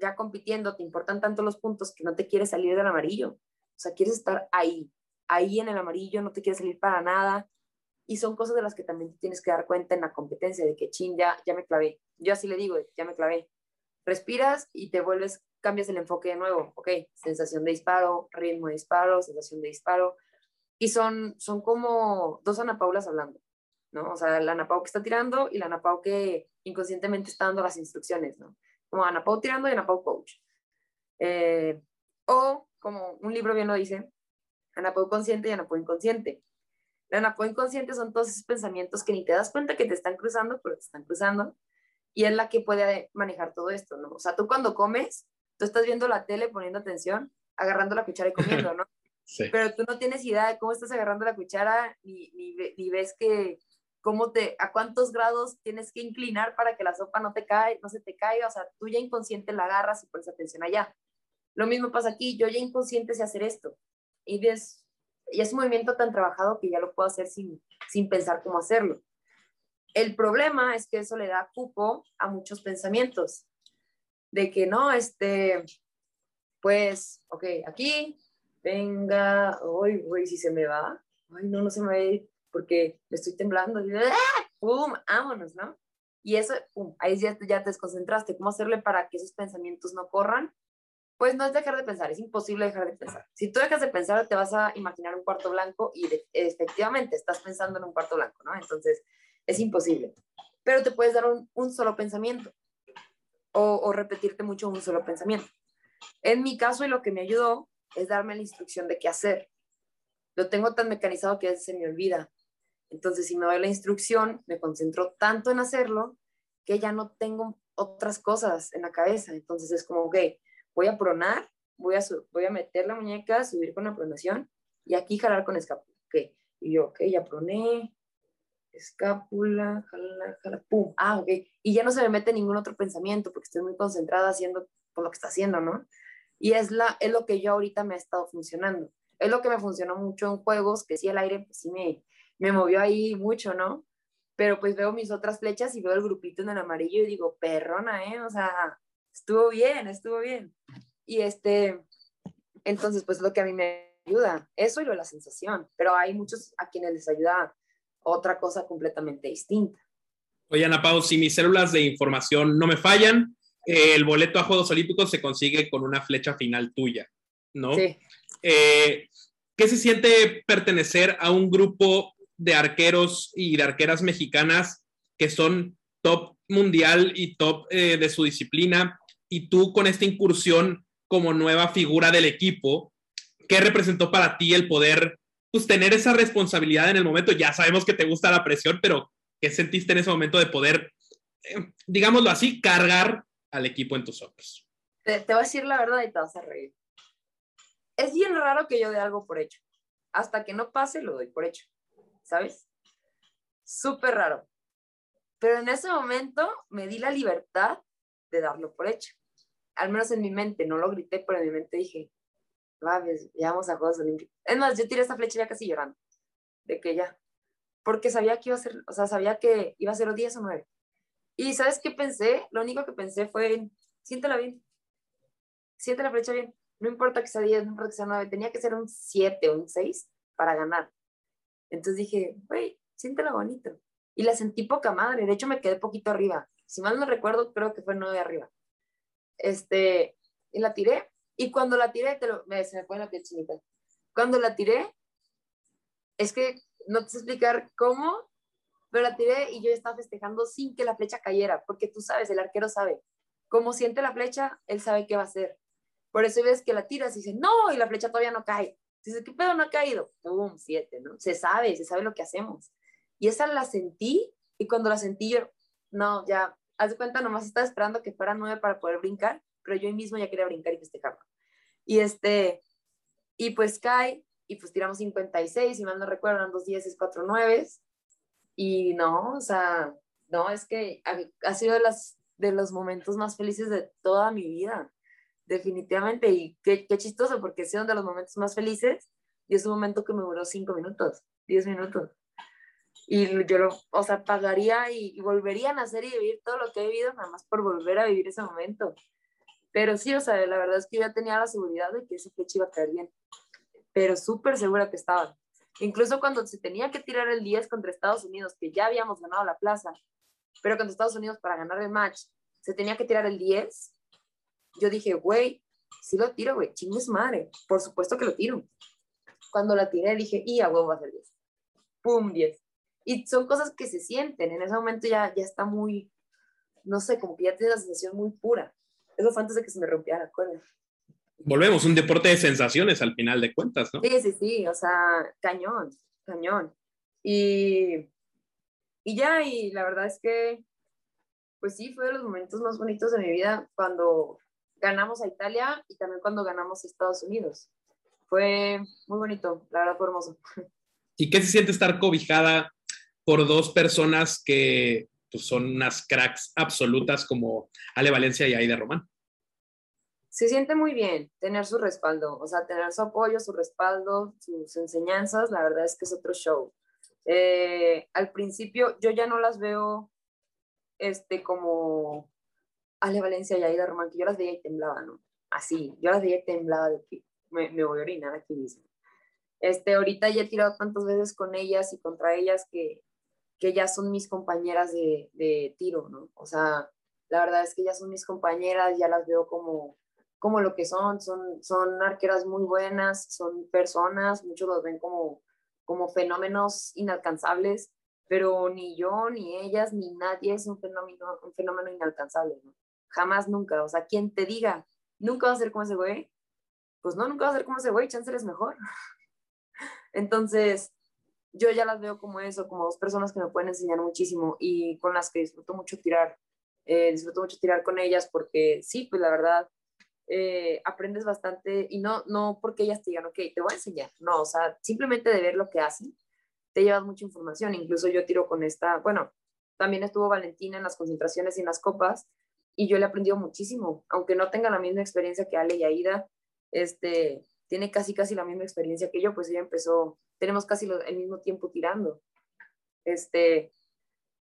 ya compitiendo, te importan tanto los puntos que no te quieres salir del amarillo. O sea, quieres estar ahí, ahí en el amarillo, no te quieres salir para nada. Y son cosas de las que también tienes que dar cuenta en la competencia, de que, chin, ya, ya me clavé. Yo así le digo, ya me clavé. Respiras y te vuelves cambias el enfoque de nuevo, ok, sensación de disparo, ritmo de disparo, sensación de disparo, y son, son como dos Ana Paulas hablando, ¿no? O sea, la Ana Pau que está tirando y la Ana Pau que inconscientemente está dando las instrucciones, ¿no? Como Ana Pau tirando y Ana Pau coach. Eh, o, como un libro bien lo dice, Ana Pau consciente y Ana Pau inconsciente. La anapo inconsciente son todos esos pensamientos que ni te das cuenta que te están cruzando, pero te están cruzando. Y es la que puede manejar todo esto, ¿no? O sea, tú cuando comes, tú estás viendo la tele, poniendo atención, agarrando la cuchara y comiendo, ¿no? *laughs* Sí. Pero tú no tienes idea de cómo estás agarrando la cuchara, ni, ni, ni ves que cómo te, a cuántos grados tienes que inclinar para que la sopa no te cae, no se te caiga, o sea, tú ya inconsciente la agarras y pones atención allá. Lo mismo pasa aquí, yo ya inconsciente sé hacer esto. Y ves, y es un movimiento tan trabajado que ya lo puedo hacer sin, sin pensar cómo hacerlo. El problema es que eso le da cupo a muchos pensamientos. De que no, este, pues, ok, aquí, venga, uy, uy, si se me va, ay, no, no se me va a ir, porque estoy temblando, y, ¡ah! ¡pum! Vámonos, ¿no? Y eso, pum, ahí ya, ya te desconcentraste. ¿Cómo hacerle para que esos pensamientos no corran? Pues no es dejar de pensar, es imposible dejar de pensar. Si tú dejas de pensar, te vas a imaginar un cuarto blanco y efectivamente estás pensando en un cuarto blanco, ¿no? Entonces, es imposible. Pero te puedes dar un, solo pensamiento o, repetirte mucho un solo pensamiento. En mi caso, y lo que me ayudó es darme la instrucción de qué hacer. Lo tengo tan mecanizado que a veces se me olvida. Entonces, si me doy la instrucción, me concentro tanto en hacerlo que ya no tengo otras cosas en la cabeza. Entonces es como, ok, voy a pronar, voy a, voy a meter la muñeca, subir con la pronación y aquí jalar con escápula. Ok, y yo, ok, ya proné, escápula, jala, jala, pum, ah, ok. Y ya no se me mete ningún otro pensamiento porque estoy muy concentrada haciendo lo que está haciendo, ¿no? Y es, la, es lo que yo ahorita me ha estado funcionando. Es lo que me funcionó mucho en juegos, que sí el aire pues, sí me, me movió ahí mucho, ¿no? Pero pues veo mis otras flechas y veo el grupito en el amarillo y digo, perrona, ¿eh? O sea, estuvo bien, estuvo bien. Y este, entonces, pues lo que a mí me ayuda, eso y lo de la sensación, pero hay muchos a quienes les ayuda otra cosa completamente distinta. Oye, Ana Pau, si mis células de información no me fallan, eh, el boleto a Juegos Olímpicos se consigue con una flecha final tuya, ¿no? Sí. Eh, ¿Qué se siente pertenecer a un grupo de arqueros y de arqueras mexicanas que son top mundial y top eh, de su disciplina? y tú con esta incursión como nueva figura del equipo, ¿qué representó para ti el poder pues, tener esa responsabilidad en el momento? Ya sabemos que te gusta la presión, pero ¿qué sentiste en ese momento de poder, eh, digámoslo así, cargar al equipo en tus hombros? Te, te voy a decir la verdad y te vas a reír. Es bien raro que yo dé algo por hecho. Hasta que no pase, lo doy por hecho. ¿Sabes? Súper raro. Pero en ese momento me di la libertad de darlo por hecho. Al menos en mi mente, no lo grité, pero en mi mente dije, va, ya vamos a Juegos Olímpicos. Es más, yo tiré esta flecha ya casi llorando, de que ya, porque sabía que iba a ser, o sea, sabía que iba a ser 10 o 9. Y ¿sabes qué pensé? Lo único que pensé fue, siéntela bien, siente la flecha bien, no importa que sea 10, no importa que sea 9, tenía que ser un 7 o un 6 para ganar. Entonces dije, güey, siéntela bonito. Y la sentí poca madre, de hecho me quedé poquito arriba si mal no recuerdo, creo que fue nueve arriba. Este, y la tiré, y cuando la tiré, te lo, se me pone la piel. Cuando la tiré, es que no te sé explicar cómo, pero la tiré y yo estaba festejando sin que la flecha cayera, porque tú sabes, el arquero sabe. Como siente la flecha, él sabe qué va a hacer. Por eso ves que la tiras y dice, no, y la flecha todavía no cae. Dice, ¿qué pedo no ha caído? ¡Pum! Siete, ¿no? Se sabe, se sabe lo que hacemos. Y esa la sentí, y cuando la sentí yo, no, ya, haz de cuenta, nomás estaba esperando que fuera nueve para poder brincar, pero yo mismo ya quería brincar y festejarlo. Y este, y pues cae, y pues tiramos 56, si mal no recuerdo, eran dos 10, cuatro nueves, y no, o sea, no, es que ha, sido de, las, de los momentos más felices de toda mi vida, definitivamente, y qué, qué chistoso, porque ha sido de los momentos más felices, y es un momento que me duró cinco minutos, diez minutos y yo lo, o sea, pagaría y, volvería a nacer y vivir todo lo que he vivido nada más por volver a vivir ese momento. Pero sí, o sea, la verdad es que yo ya tenía la seguridad de que ese fecha iba a caer bien, pero súper segura que estaba. Incluso cuando se tenía que tirar el 10 contra Estados Unidos, que ya habíamos ganado la plaza, pero contra Estados Unidos para ganar el match, se tenía que tirar el 10, yo dije, güey, sí lo tiro, güey, chingue madre, por supuesto que lo tiro. Cuando la tiré dije, y a huevo va a ser 10. ¡Pum! 10 y son cosas que se sienten, en ese momento ya, ya está muy, no sé, como que ya tiene la sensación muy pura. Eso fue antes de que se me rompiera la cuerda. Volvemos, un deporte de sensaciones al final de cuentas, ¿no? Sí, sí, sí, o sea, cañón, cañón. Y, y ya, y la verdad es que, pues sí, fue de los momentos más bonitos de mi vida cuando ganamos a Italia y también cuando ganamos a Estados Unidos. Fue muy bonito, la verdad fue hermoso. ¿Y qué se siente estar cobijada por dos personas que pues, son unas cracks absolutas como Ale Valencia y Aida Román? Se siente muy bien tener su respaldo, o sea, tener su apoyo, su respaldo, sus enseñanzas, la verdad es que es otro show. Eh, al principio yo ya no las veo este, como Ale Valencia y Aida Román, que yo las veía y temblaba, ¿no? Así, yo las veía y temblaba de que me, me voy a orinar aquí mismo. Este, ahorita ya he tirado tantas veces con ellas y contra ellas que, que ya son mis compañeras de, de, tiro, ¿no? O sea, la verdad es que ya son mis compañeras, ya las veo como, como lo que son, son, son arqueras muy buenas, son personas, muchos los ven como, como fenómenos inalcanzables, pero ni yo, ni ellas, ni nadie es un fenómeno, un fenómeno inalcanzable, ¿no? Jamás, nunca. O sea, quien te diga, nunca va a ser como ese güey, pues no, nunca va a ser como ese güey, chance es mejor. *laughs* Entonces, yo ya las veo como eso, como dos personas que me pueden enseñar muchísimo y con las que disfruto mucho tirar. Eh, disfruto mucho tirar con ellas porque sí, pues la verdad, eh, aprendes bastante y no, no porque ellas te digan, ok, te voy a enseñar, no, o sea, simplemente de ver lo que hacen, te llevas mucha información. Incluso yo tiro con esta, bueno, también estuvo Valentina en las concentraciones y en las copas y yo le he aprendido muchísimo, aunque no tenga la misma experiencia que Ale y Aida, este, tiene casi, casi la misma experiencia que yo, pues ella empezó, tenemos casi el mismo tiempo tirando. Este,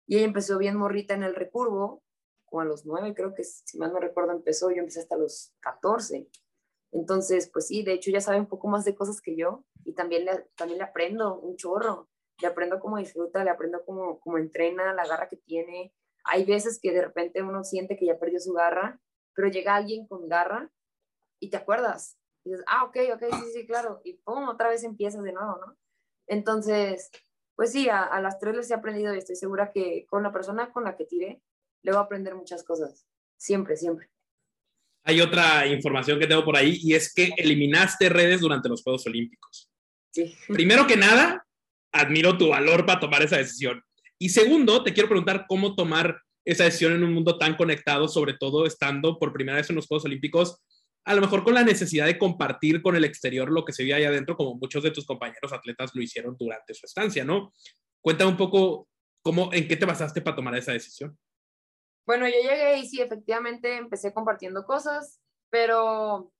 y ella empezó bien morrita en el recurvo, como a los nueve, creo que si mal no recuerdo empezó, yo empecé hasta los 14. Entonces, pues sí, de hecho ya sabe un poco más de cosas que yo y también le, también le aprendo un chorro, le aprendo cómo disfruta, le aprendo cómo, cómo entrena, la garra que tiene. Hay veces que de repente uno siente que ya perdió su garra, pero llega alguien con garra y te acuerdas, y dices, ah, ok, ok, sí, sí, claro. Y pum, otra vez empiezas de nuevo, ¿no? Entonces, pues sí, a, las tres les he aprendido y estoy segura que con la persona con la que tire, le voy a aprender muchas cosas. Siempre, siempre. Hay otra información que tengo por ahí y es que eliminaste redes durante los Juegos Olímpicos. Sí. Primero que nada, admiro tu valor para tomar esa decisión. Y segundo, te quiero preguntar cómo tomar esa decisión en un mundo tan conectado, sobre todo estando por primera vez en los Juegos Olímpicos a lo mejor con la necesidad de compartir con el exterior lo que se ve ahí adentro, como muchos de tus compañeros atletas lo hicieron durante su estancia, ¿no? Cuéntame un poco cómo, en qué te basaste para tomar esa decisión. Bueno, yo llegué y sí, efectivamente empecé compartiendo cosas, pero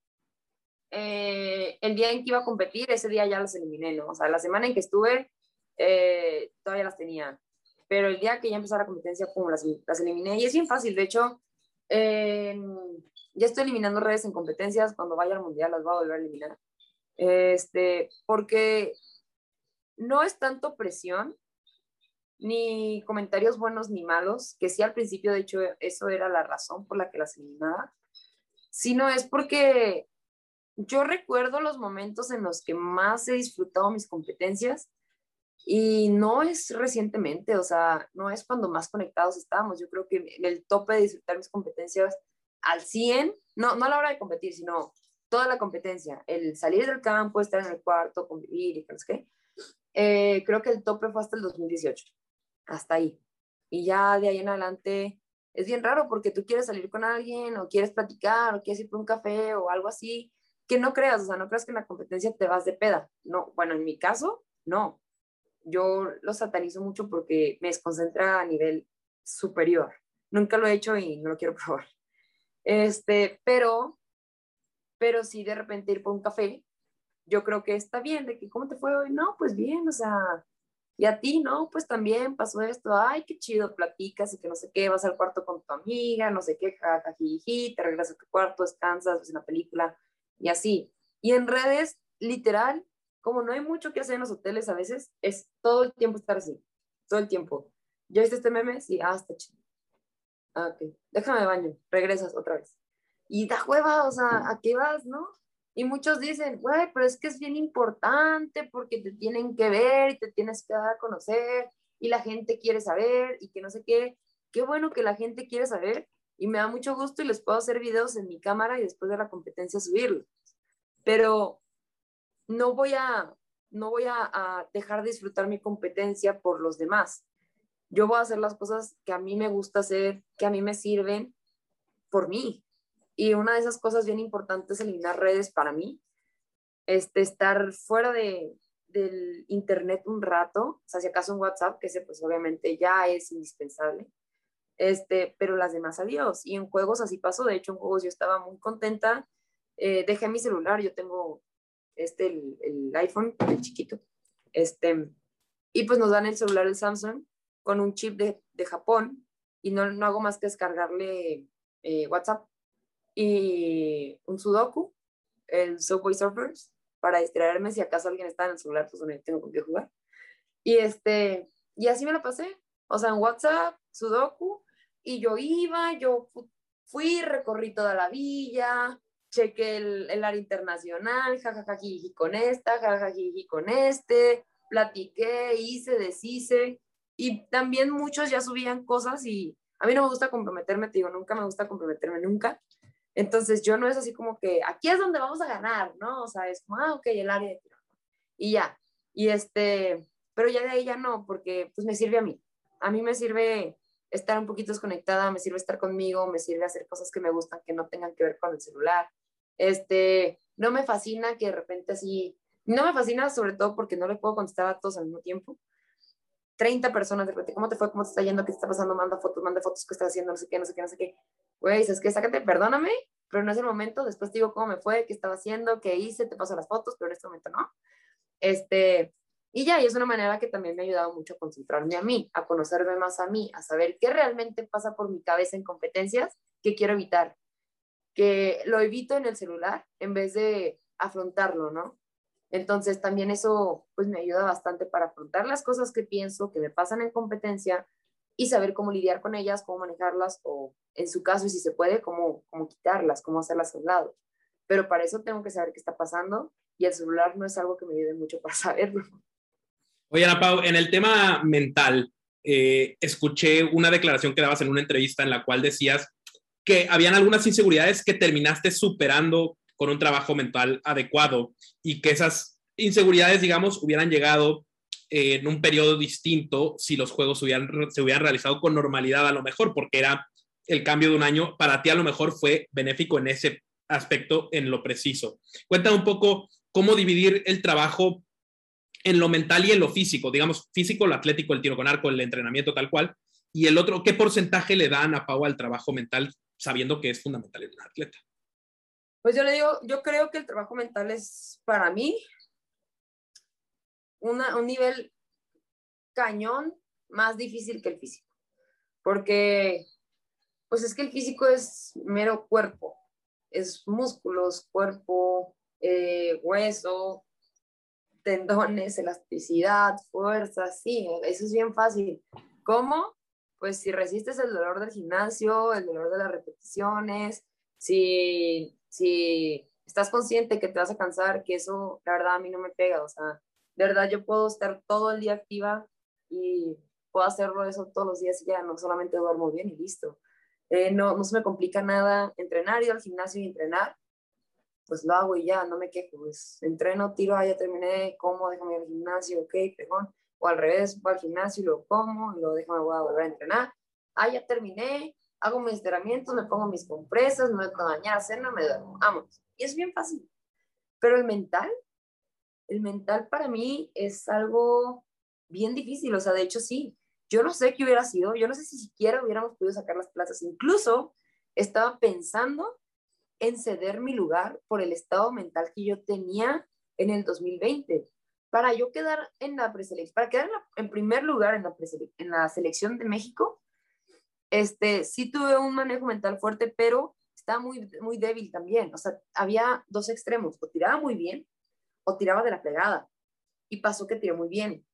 eh, el día en que iba a competir, ese día ya las eliminé, ¿no? O sea, la semana en que estuve, eh, todavía las tenía. Pero el día que ya empezó la competencia, pum, las, las eliminé. Y es bien fácil, de hecho, ya estoy eliminando redes en competencias, cuando vaya al mundial las voy a volver a eliminar. Este, porque no es tanto presión, ni comentarios buenos ni malos, que sí al principio de hecho eso era la razón por la que las eliminaba, sino es porque yo recuerdo los momentos en los que más he disfrutado mis competencias y no es recientemente, o sea, no es cuando más conectados estábamos. Yo creo que en el tope de disfrutar mis competencias al 100, no, no a la hora de competir, sino toda la competencia, el salir del campo, estar en el cuarto, convivir y qué, eh, creo que el tope fue hasta el 2018, hasta ahí. Y ya de ahí en adelante es bien raro porque tú quieres salir con alguien o quieres platicar o quieres ir por un café o algo así, que no creas, o sea, no creas que en la competencia te vas de peda. No, bueno, en mi caso, no. Yo lo satanizo mucho porque me desconcentra a nivel superior. Nunca lo he hecho y no lo quiero *laughs* probar. Este, pero, pero si de repente ir por un café, yo creo que está bien, de que, ¿cómo te fue hoy? No, pues bien, o sea, y a ti, ¿no? Pues también pasó esto, ay, qué chido, platicas y que no sé qué, vas al cuarto con tu amiga, no sé qué, jajajiji, te regresas a tu cuarto, descansas, ves una película y así. Y en redes, literal, como no hay mucho que hacer en los hoteles a veces, es todo el tiempo estar así, todo el tiempo. ¿Ya viste este meme? Sí, ah, está chido. Ah, ok, déjame baño, regresas otra vez. Y da hueva, o sea, ¿a qué vas, no? Y muchos dicen, güey, pero es que es bien importante porque te tienen que ver y te tienes que dar a conocer y la gente quiere saber y que no sé qué. Qué bueno que la gente quiere saber y me da mucho gusto y les puedo hacer videos en mi cámara y después de la competencia subirlos. Pero no voy a, no voy a, a dejar de disfrutar mi competencia por los demás. Yo voy a hacer las cosas que a mí me gusta hacer, que a mí me sirven por mí. Y una de esas cosas bien importantes es eliminar redes para mí. Este, estar fuera de, del internet un rato, o sea, si acaso un WhatsApp, que ese pues obviamente ya es indispensable, este, pero las demás adiós. Y en juegos así pasó, de hecho en juegos yo estaba muy contenta, eh, dejé mi celular, yo tengo este, el, el, iPhone, el chiquito, este, y pues nos dan el celular el Samsung con un chip de, de Japón y no, no, hago más que descargarle eh, WhatsApp y un Sudoku, el Subway Surfers, para distraerme si acaso alguien está en el celular, pues no tengo con qué jugar. Y, este, y así me lo pasé, o sea, en WhatsApp, Sudoku, y yo iba, yo fui, recorrí toda la villa, chequé el, el área internacional, jajajajiji con esta, jajajajiji con este, platiqué, hice, deshice, y también muchos ya subían cosas y a mí no me gusta comprometerme, te digo, nunca me gusta comprometerme, nunca. Entonces yo no es así como que aquí es donde vamos a ganar, ¿no? O sea, es como, ah, ok, el área de tiro. Y ya. Y este, pero ya de ahí ya no, porque pues me sirve a mí. A mí me sirve estar un poquito desconectada, me sirve estar conmigo, me sirve hacer cosas que me gustan que no tengan que ver con el celular. Este, no me fascina que de repente así, no me fascina sobre todo porque no le puedo contestar a todos al mismo tiempo. 30 personas de repente, ¿cómo te fue? ¿Cómo te está yendo? ¿Qué te está pasando? Manda fotos, manda fotos, ¿qué estás haciendo? No sé qué, no sé qué, no sé qué güey, es que sácate, perdóname, pero no es el momento, después te digo cómo me fue, qué estaba haciendo, qué hice, te paso las fotos, pero en este momento no. Este, y ya, y es una manera que también me ha ayudado mucho a concentrarme a mí, a conocerme más a mí, a saber qué realmente pasa por mi cabeza en competencias que quiero evitar, que lo evito en el celular en vez de afrontarlo, ¿no? Entonces también eso pues me ayuda bastante para afrontar las cosas que pienso que me pasan en competencia y saber cómo lidiar con ellas, cómo manejarlas o en su caso, si se puede, cómo, cómo quitarlas, cómo hacerlas a un lado. Pero para eso tengo que saber qué está pasando y el celular no es algo que me ayude mucho para *laughs* saberlo. Oye, Ana Pau, en el tema mental, eh, escuché una declaración que dabas en una entrevista en la cual decías que habían algunas inseguridades que terminaste superando con un trabajo mental adecuado y que esas inseguridades, digamos, hubieran llegado en un periodo distinto si los juegos se hubieran realizado con normalidad a lo mejor, porque era el cambio de un año, para ti a lo mejor fue benéfico en ese aspecto, en lo preciso. Cuéntame un poco cómo dividir el trabajo en lo mental y en lo físico, digamos, físico, el atlético, el tiro con arco, el entrenamiento tal cual, y el otro, ¿qué porcentaje le dan a Pau al trabajo mental sabiendo que es fundamental en un atleta? Pues yo le digo, yo creo que el trabajo mental es para mí un nivel cañón más difícil que el físico. Porque, pues es que el físico es mero cuerpo, es músculos, cuerpo, eh, hueso, tendones, elasticidad, fuerza, sí, eso es bien fácil. ¿Cómo? Pues si resistes el dolor del gimnasio, el dolor de las repeticiones, si, si estás consciente que te vas a cansar, que eso la verdad a mí no me pega, o sea, de verdad yo puedo estar todo el día activa y puedo hacerlo eso todos los días y ya no solamente duermo bien y listo. Eh, no, no se me complica nada entrenar, ir al gimnasio y entrenar, pues lo hago y ya, no me quejo, pues entreno, tiro, ah, ya terminé, como, déjame ir al gimnasio, ok, perdón, o al revés, voy al gimnasio y lo como, y lo déjame, voy a volver a entrenar, ah, ya terminé, hago mis estiramientos, me pongo mis compresas, me voy a bañar, cena, me duermo, vamos. Y es bien fácil. Pero el mental, el mental para mí es algo bien difícil, o sea, de hecho sí, yo no sé qué hubiera sido, yo no sé si siquiera hubiéramos podido sacar las plazas, incluso estaba pensando en ceder mi lugar por el estado mental que yo tenía en el 2020. Para yo quedar en la preselección, para quedar en, primer lugar en la, en la selección de México, este, sí tuve un manejo mental fuerte, pero estaba muy, muy débil también. O sea, había dos extremos, o tiraba muy bien o tiraba de la pegada. Y pasó que tiró muy bien.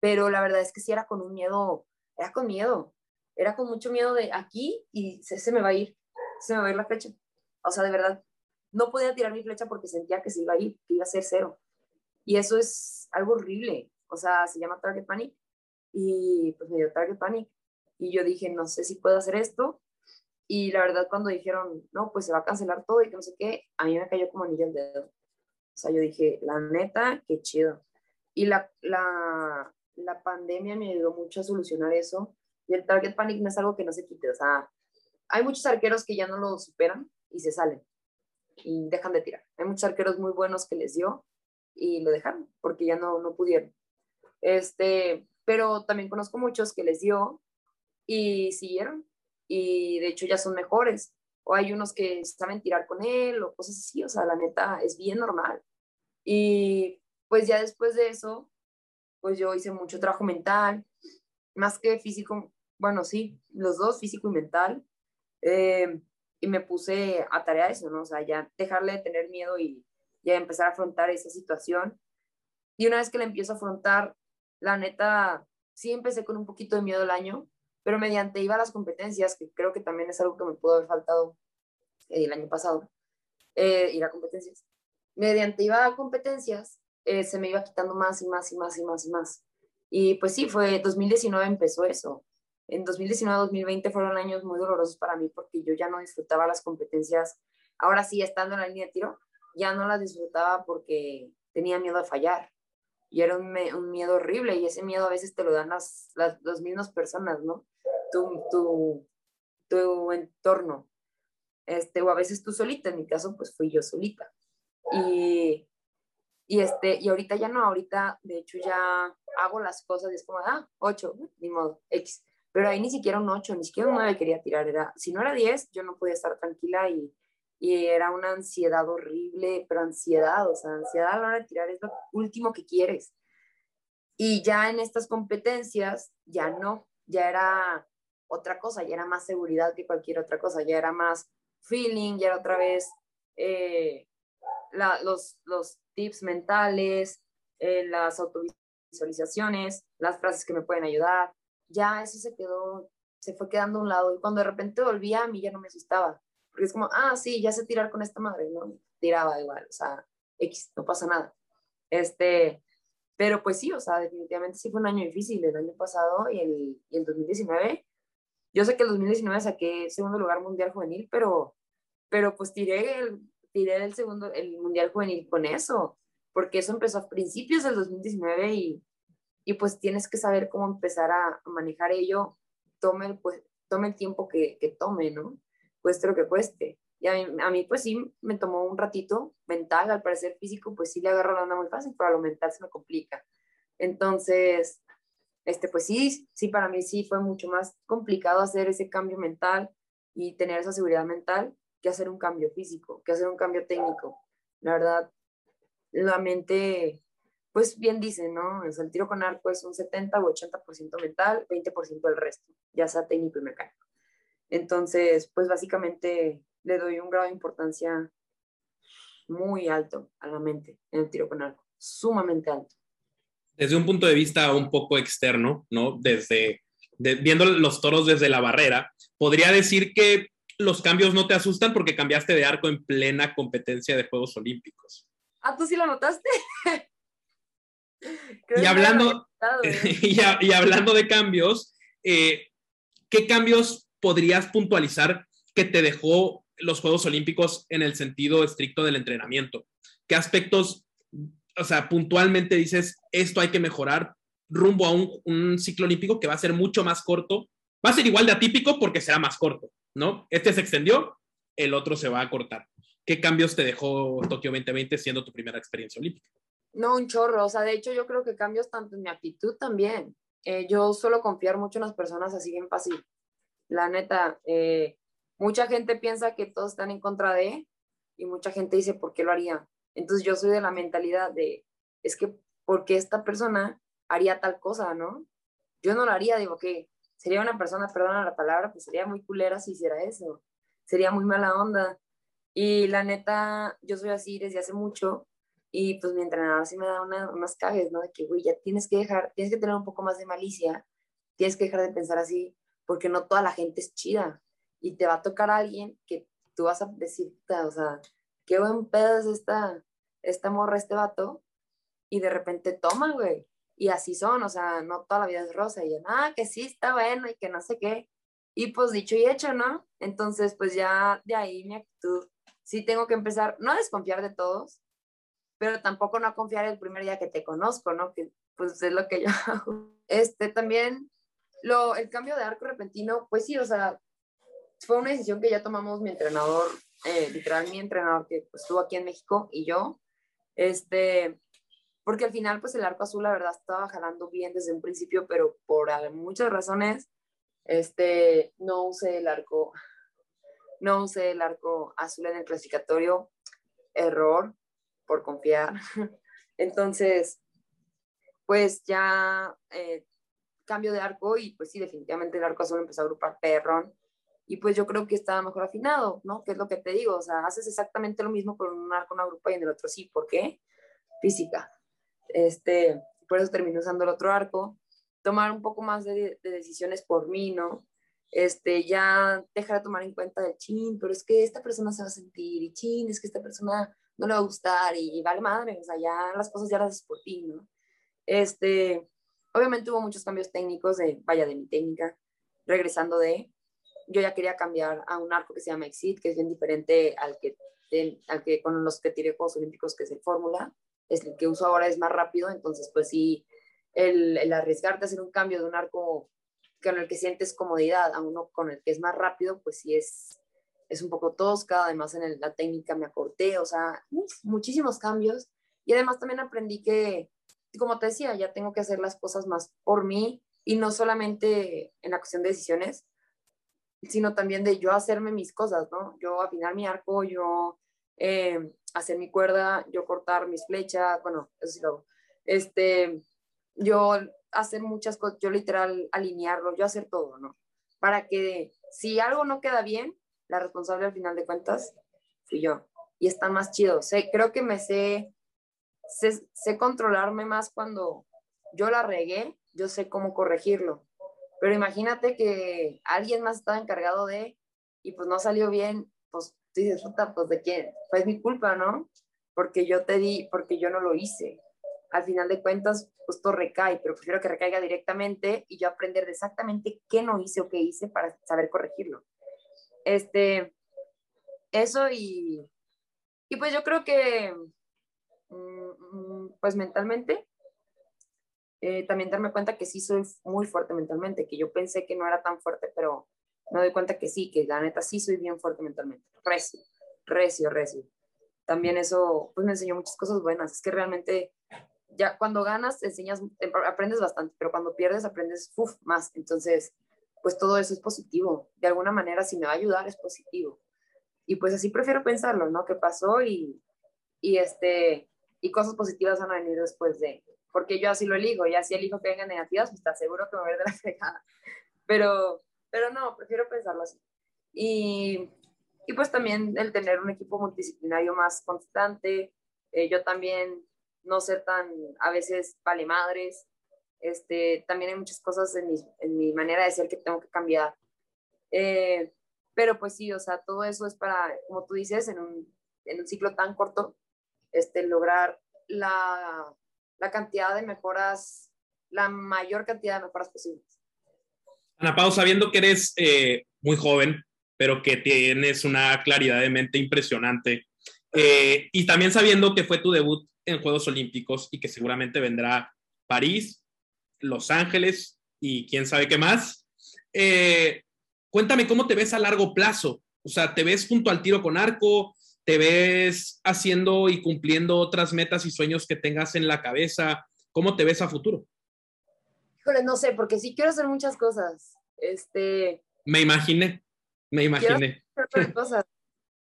Pero la verdad es que sí era con un miedo, era con miedo. Era con mucho miedo de aquí y se, me va a ir, se me va a ir la flecha. O sea, de verdad, no podía tirar mi flecha porque sentía que se iba a ir, que iba a ser cero. Y eso es algo horrible. O sea, se llama target panic. Y pues me dio target panic. Y yo dije, no sé si puedo hacer esto. Y la verdad, cuando dijeron, no, pues se va a cancelar todo y que no sé qué, a mí me cayó como anillo el dedo O sea, yo dije, la neta, qué chido. Y la, la, la pandemia me ayudó mucho a solucionar eso. Y el target panic no es algo que no se quite. O sea, hay muchos arqueros que ya no lo superan y se salen y dejan de tirar. Hay muchos arqueros muy buenos que les dio y lo dejaron porque ya no, no pudieron. Este, pero también conozco muchos que les dio y siguieron y de hecho ya son mejores. O hay unos que saben tirar con él o cosas así, o sea, la neta es bien normal. Y pues ya después de eso, pues yo hice mucho trabajo mental, más que físico, bueno, sí, los dos, físico y mental. Eh, y me puse a tarea eso, ¿no? O sea, ya dejarle de tener miedo y ya empezar a afrontar esa situación. Y una vez que la empiezo a afrontar, la neta, sí empecé con un poquito de miedo el año, pero mediante iba a las competencias, que creo que también es algo que me pudo haber faltado el año pasado, eh, ir a competencias. Mediante iba a competencias, eh, se me iba quitando más y más y más y más y más. Y pues sí, fue 2019 empezó eso. En 2019-2020 fueron años muy dolorosos para mí porque yo ya no disfrutaba las competencias. Ahora sí, estando en la línea de tiro, ya no las disfrutaba porque tenía miedo a fallar. Y era un, un miedo horrible y ese miedo a veces te lo dan las, las, las mismas personas, ¿no? Tu, tu, tu entorno. Este, o a veces tú solita, en mi caso pues fui yo solita. Y, y, este, y ahorita ya no, ahorita de hecho ya hago las cosas y es como, ah, 8, ni modo, X. Pero ahí ni siquiera un 8, ni siquiera un 9 quería tirar. Era, si no era 10, yo no podía estar tranquila y, y era una ansiedad horrible, pero ansiedad, o sea, ansiedad a la hora de tirar es lo último que quieres. Y ya en estas competencias, ya no, ya era otra cosa, ya era más seguridad que cualquier otra cosa, ya era más feeling, ya era otra vez eh, los, los tips mentales, eh, las autovisualizaciones, las frases que me pueden ayudar, ya eso se quedó, se fue quedando a un lado y cuando de repente volvía a mí ya no me asustaba, porque es como, ah, sí, ya sé tirar con esta madre, ¿no? Tiraba igual, o sea, X, no pasa nada. Este, pero pues sí, o sea, definitivamente sí fue un año difícil el año pasado y el, y el 2019. Yo sé que el 2019 saqué segundo lugar mundial juvenil, pero, pero pues tiré el, tiré el segundo, el mundial juvenil con eso, porque eso empezó a principios del 2019 y, y pues tienes que saber cómo empezar a manejar ello, tome, pues, tome el tiempo que, que tome, ¿no? Cueste lo que cueste. Y a mí, a mí, pues sí, me tomó un ratito mental, al parecer físico, pues sí le agarro la onda muy fácil, pero a lo mental se me complica. Entonces, este, pues sí, sí, para mí sí fue mucho más complicado hacer ese cambio mental y tener esa seguridad mental que hacer un cambio físico, que hacer un cambio técnico. La verdad, la mente, pues bien dice, ¿no? el tiro con arco es un 70 o 80% mental, 20% del resto, ya sea técnico y mecánico. Entonces, pues básicamente le doy un grado de importancia muy alto a la mente en el tiro con arco, sumamente alto. Desde un punto de vista un poco externo, ¿no? Desde viendo los toros desde la barrera, podría decir que los cambios no te asustan porque cambiaste de arco en plena competencia de Juegos Olímpicos. Ah, tú sí lo notaste. *laughs* y, hablando, *laughs* y, hablando de cambios, eh, ¿qué cambios podrías puntualizar que te dejó los Juegos Olímpicos en el sentido estricto del entrenamiento? ¿Qué aspectos, o sea, puntualmente dices, esto hay que mejorar rumbo a un, ciclo olímpico que va a ser mucho más corto? Va a ser igual de atípico porque será más corto, ¿no? Este se extendió, el otro se va a cortar. ¿Qué cambios te dejó Tokio 2020 siendo tu primera experiencia olímpica? No, un chorro. O sea, de hecho, yo creo que cambios tanto en mi actitud también. Eh, yo suelo confiar mucho en las personas así bien fácil. La neta, eh, mucha gente piensa que todos están en contra de y mucha gente dice, ¿por qué lo haría? Entonces yo soy de la mentalidad de, es que, ¿por qué esta persona haría tal cosa, no? Yo no lo haría, digo que sería una persona, perdona la palabra, pues sería muy culera si hiciera eso. Sería muy mala onda. Y la neta, yo soy así desde hace mucho y pues mi entrenador sí me da unas cagues, ¿no? De que, güey, ya tienes que dejar, tienes que tener un poco más de malicia, tienes que dejar de pensar así, porque no toda la gente es chida y te va a tocar a alguien que tú vas a decir, o sea, qué buen pedo es esta, esta morra, este vato, y de repente toma, güey. Y así son, o sea, no toda la vida es rosa. Y yo, ah, que sí, está bueno y que no sé qué. Y pues dicho y hecho, ¿no? Entonces, pues ya de ahí mi actitud, sí tengo que empezar, no a desconfiar de todos, pero tampoco no confiar el primer día que te conozco, ¿no? Que pues es lo que yo *laughs* hago. Este, también lo, el cambio de arco repentino, pues sí, o sea, fue una decisión que ya tomamos mi entrenador, eh, literal mi entrenador que pues, estuvo aquí en México y yo, este, porque al final pues el arco azul la verdad estaba jalando bien desde un principio, pero por muchas razones, este, no usé el arco, no usé el arco azul en el clasificatorio, error por confiar. *laughs* Entonces, pues ya eh, cambio de arco y pues sí, definitivamente el arco azul empezó a agrupar perrón y pues yo creo que estaba mejor afinado, ¿no? Que es lo que te digo, o sea, haces exactamente lo mismo con un arco una grupa y en el otro sí, ¿por qué? Física. Este, por eso terminé usando el otro arco, tomar un poco más de, decisiones por mí, ¿no? Este, ya dejar de tomar en cuenta el chin, pero es que esta persona se va a sentir, y chin, es que esta persona no le va a gustar, y, vale madre, o sea, ya las cosas ya las haces por ti, ¿no? Este, obviamente hubo muchos cambios técnicos, de, vaya, de mi técnica, regresando de, yo ya quería cambiar a un arco que se llama Exit, que es bien diferente al que, al que con los que tiré Juegos Olímpicos, que es el Fórmula. Es el que uso ahora es más rápido, entonces pues sí, el, el arriesgarte a hacer un cambio de un arco con el que sientes comodidad a uno con el que es más rápido, pues sí es, es un poco tosca, además en la técnica me acorté, o sea, muchísimos cambios. Y además también aprendí que, como te decía, ya tengo que hacer las cosas más por mí y no solamente en la cuestión de decisiones, sino también de yo hacerme mis cosas, ¿no? Yo afinar mi arco, yo eh, hacer mi cuerda, yo cortar mis flechas, bueno, eso sí lo Este, yo hacer muchas cosas, yo literal alinearlo, yo hacer todo, ¿no? Para que si algo no queda bien, la responsable al final de cuentas fui yo. Y está más chido. Sé, creo que me sé, sé, sé controlarme más cuando yo la regué, yo sé cómo corregirlo pero imagínate que alguien más estaba encargado de, y pues no salió bien, pues tú dices, pues de quién, pues mi culpa, ¿no? Porque yo te di, porque yo no lo hice. Al final de cuentas, pues todo recae, pero prefiero que recaiga directamente y yo aprender de exactamente qué no hice o qué hice para saber corregirlo. Este, eso y, y pues yo creo que, mm, mm, pues mentalmente, eh, también darme cuenta que sí soy muy fuerte mentalmente, que yo pensé que no era tan fuerte, pero me doy cuenta que sí, que la neta sí soy bien fuerte mentalmente. Recio, recio, recio. También eso pues me enseñó muchas cosas buenas. Es que realmente ya cuando ganas enseñas, aprendes bastante, pero cuando pierdes aprendes uf, más. Entonces, pues todo eso es positivo. De alguna manera, si me va a ayudar, es positivo. Y pues así prefiero pensarlo, ¿no? ¿Qué pasó? Y, y, este, y cosas positivas van a venir después de, porque yo así lo elijo, y así elijo que vengan negativas, pues está seguro que me voy a ver de la *laughs* fregada. Pero, pero no, prefiero pensarlo así. Y, y pues también el tener un equipo multidisciplinario más constante, eh, yo también no ser tan, a veces, vale madres, este, también hay muchas cosas en mi, en mi manera de ser que tengo que cambiar. Eh, pero pues sí, o sea, todo eso es para, como tú dices, en un, en un ciclo tan corto, este, lograr la, la cantidad de mejoras, la mayor cantidad de mejoras posibles. Ana Pau, sabiendo que eres eh, muy joven, pero que tienes una claridad de mente impresionante, eh, y también sabiendo que fue tu debut en Juegos Olímpicos y que seguramente vendrá París, Los Ángeles y quién sabe qué más, eh, cuéntame cómo te ves a largo plazo. O sea, ¿te ves junto al tiro con arco? ¿Te ves haciendo y cumpliendo otras metas y sueños que tengas en la cabeza? ¿Cómo te ves a futuro? Híjole, no sé, porque sí quiero hacer muchas cosas. Este. Me imaginé, me imaginé. Quiero, *laughs* cosas.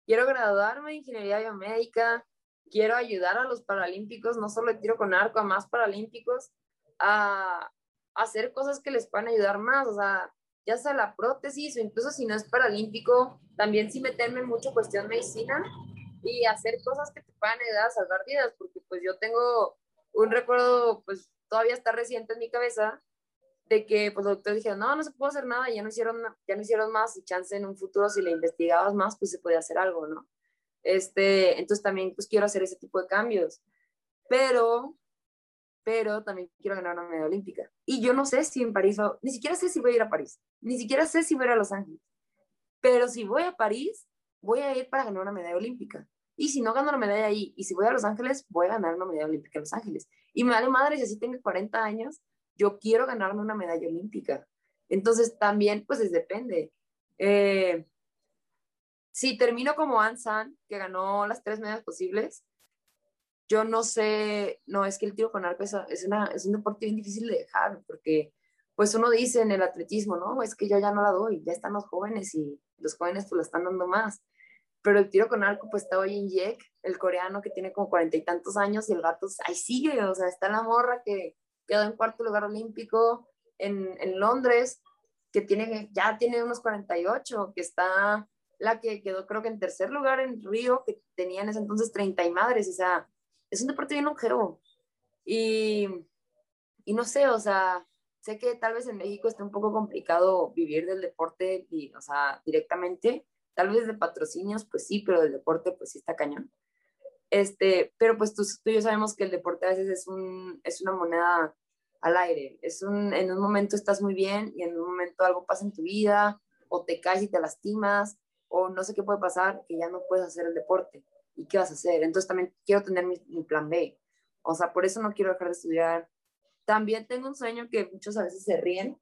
quiero graduarme en ingeniería biomédica, quiero ayudar a los paralímpicos, no solo de tiro con arco, a más paralímpicos, a, a hacer cosas que les puedan ayudar más. O sea, ya sea la prótesis o incluso si no es paralímpico, también sí meterme en mucho cuestión medicina y hacer cosas que te puedan ayudar a salvar vidas, porque pues yo tengo un recuerdo, pues todavía está reciente en mi cabeza, de que pues los doctores dijeron, no, no se puede hacer nada, ya no hicieron, ya no hicieron más y chance en un futuro si le investigabas más, pues se puede hacer algo, ¿no? Este, entonces también pues quiero hacer ese tipo de cambios, pero pero también quiero ganar una medalla olímpica. Y yo no sé si en París, ni siquiera sé si voy a ir a París, ni siquiera sé si voy a ir a Los Ángeles, pero si voy a París, voy a ir para ganar una medalla olímpica. Y si no gano la medalla ahí, y si voy a Los Ángeles, voy a ganar una medalla olímpica en Los Ángeles. Y me vale madre si así tengo 40 años, yo quiero ganarme una medalla olímpica. Entonces también, pues depende. Eh, si termino como Ansan, que ganó las tres medallas posibles, yo no sé, no, es que el tiro con arco es, es, una, es un deporte bien difícil de dejar, porque pues uno dice en el atletismo, no, es que yo ya no la doy, ya están los jóvenes y los jóvenes pues la están dando más. Pero el tiro con arco, pues está hoy en Yek, el coreano que tiene como cuarenta y tantos años y el gato ahí sigue, o sea, está la morra que quedó en cuarto lugar olímpico en, en Londres, que tiene, ya tiene unos 48, que está la que quedó creo que en tercer lugar en Río, que tenía en ese entonces 30 y madres, o sea, es un deporte bien longevo. Y, y no sé, o sea, sé que tal vez en México esté un poco complicado vivir del deporte, y, o sea, directamente, tal vez de patrocinios, pues sí, pero del deporte, pues sí está cañón. Este, pero pues tú, tú y yo sabemos que el deporte a veces es, un, es una moneda al aire. Es un, en un momento estás muy bien y en un momento algo pasa en tu vida, o te caes y te lastimas, o no sé qué puede pasar, que ya no puedes hacer el deporte. ¿Y qué vas a hacer? Entonces también quiero tener mi, mi plan B. O sea, por eso no quiero dejar de estudiar. También tengo un sueño que muchos a veces se ríen,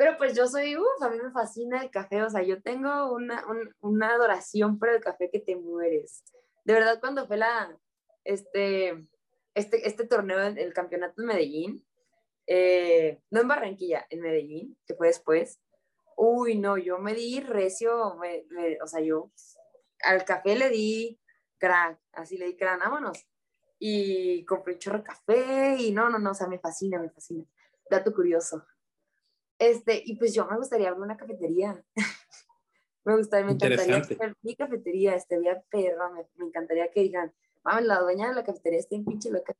pero pues yo soy, uff, a mí me fascina el café, o sea, yo tengo una, una adoración por el café que te mueres. De verdad, cuando fue la, este, este, este torneo, el campeonato de Medellín, eh, no en Barranquilla, en Medellín, que fue después, uy, no, yo me di recio, o sea, yo al café le di crack, así le di crack, vámonos. Y compré un chorro de café y no, no, no, o sea, me fascina, me fascina. Dato curioso. Este, y pues yo me gustaría abrir una cafetería. *laughs* me gustaría, me encantaría hacer mi cafetería, este día perro, me, me, encantaría que digan, mames, la dueña de la cafetería está en pinche loca.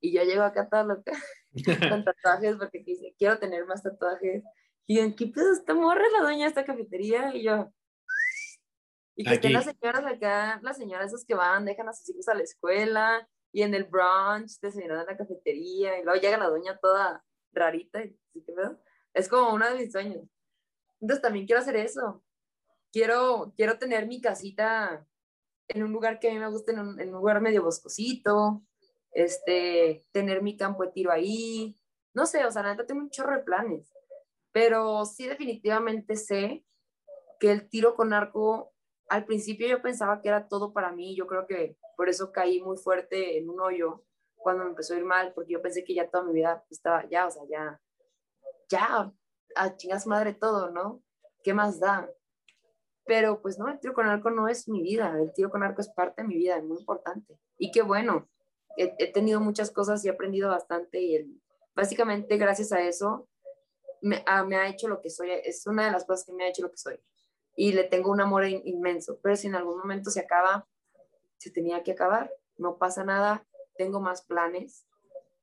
Y yo llego acá toda loca *laughs* con tatuajes porque dice, quiero tener más tatuajes. Y en ¿qué pedo esta morra la dueña de esta cafetería? Y yo, y que estén las señoras acá, las señoras esas que van, dejan a sus hijos a la escuela y en el brunch desayunan en la cafetería y luego llega la dueña toda rarita. Y, ¿sí, qué pedo? Es como uno de mis sueños. Entonces también quiero hacer eso. Quiero, quiero tener mi casita en un lugar que a mí me guste, en un, lugar medio boscosito, este, tener mi campo de tiro ahí. No sé, o sea, neta tengo un chorro de planes, pero sí definitivamente sé que el tiro con arco, al principio yo pensaba que era todo para mí, yo creo que por eso caí muy fuerte en un hoyo cuando me empezó a ir mal, porque yo pensé que ya toda mi vida estaba, ya, o sea, ya, ya, a chingas madre todo, ¿no? ¿Qué más da? Pero pues no, el tiro con arco no es mi vida, el tiro con arco es parte de mi vida, es muy importante. Y qué bueno, he, tenido muchas cosas y he aprendido bastante y básicamente gracias a eso me, ah, me, ha hecho lo que soy, es una de las cosas que me ha hecho lo que soy. Y le tengo un amor inmenso, pero si en algún momento se acaba, se tenía que acabar, no pasa nada, tengo más planes,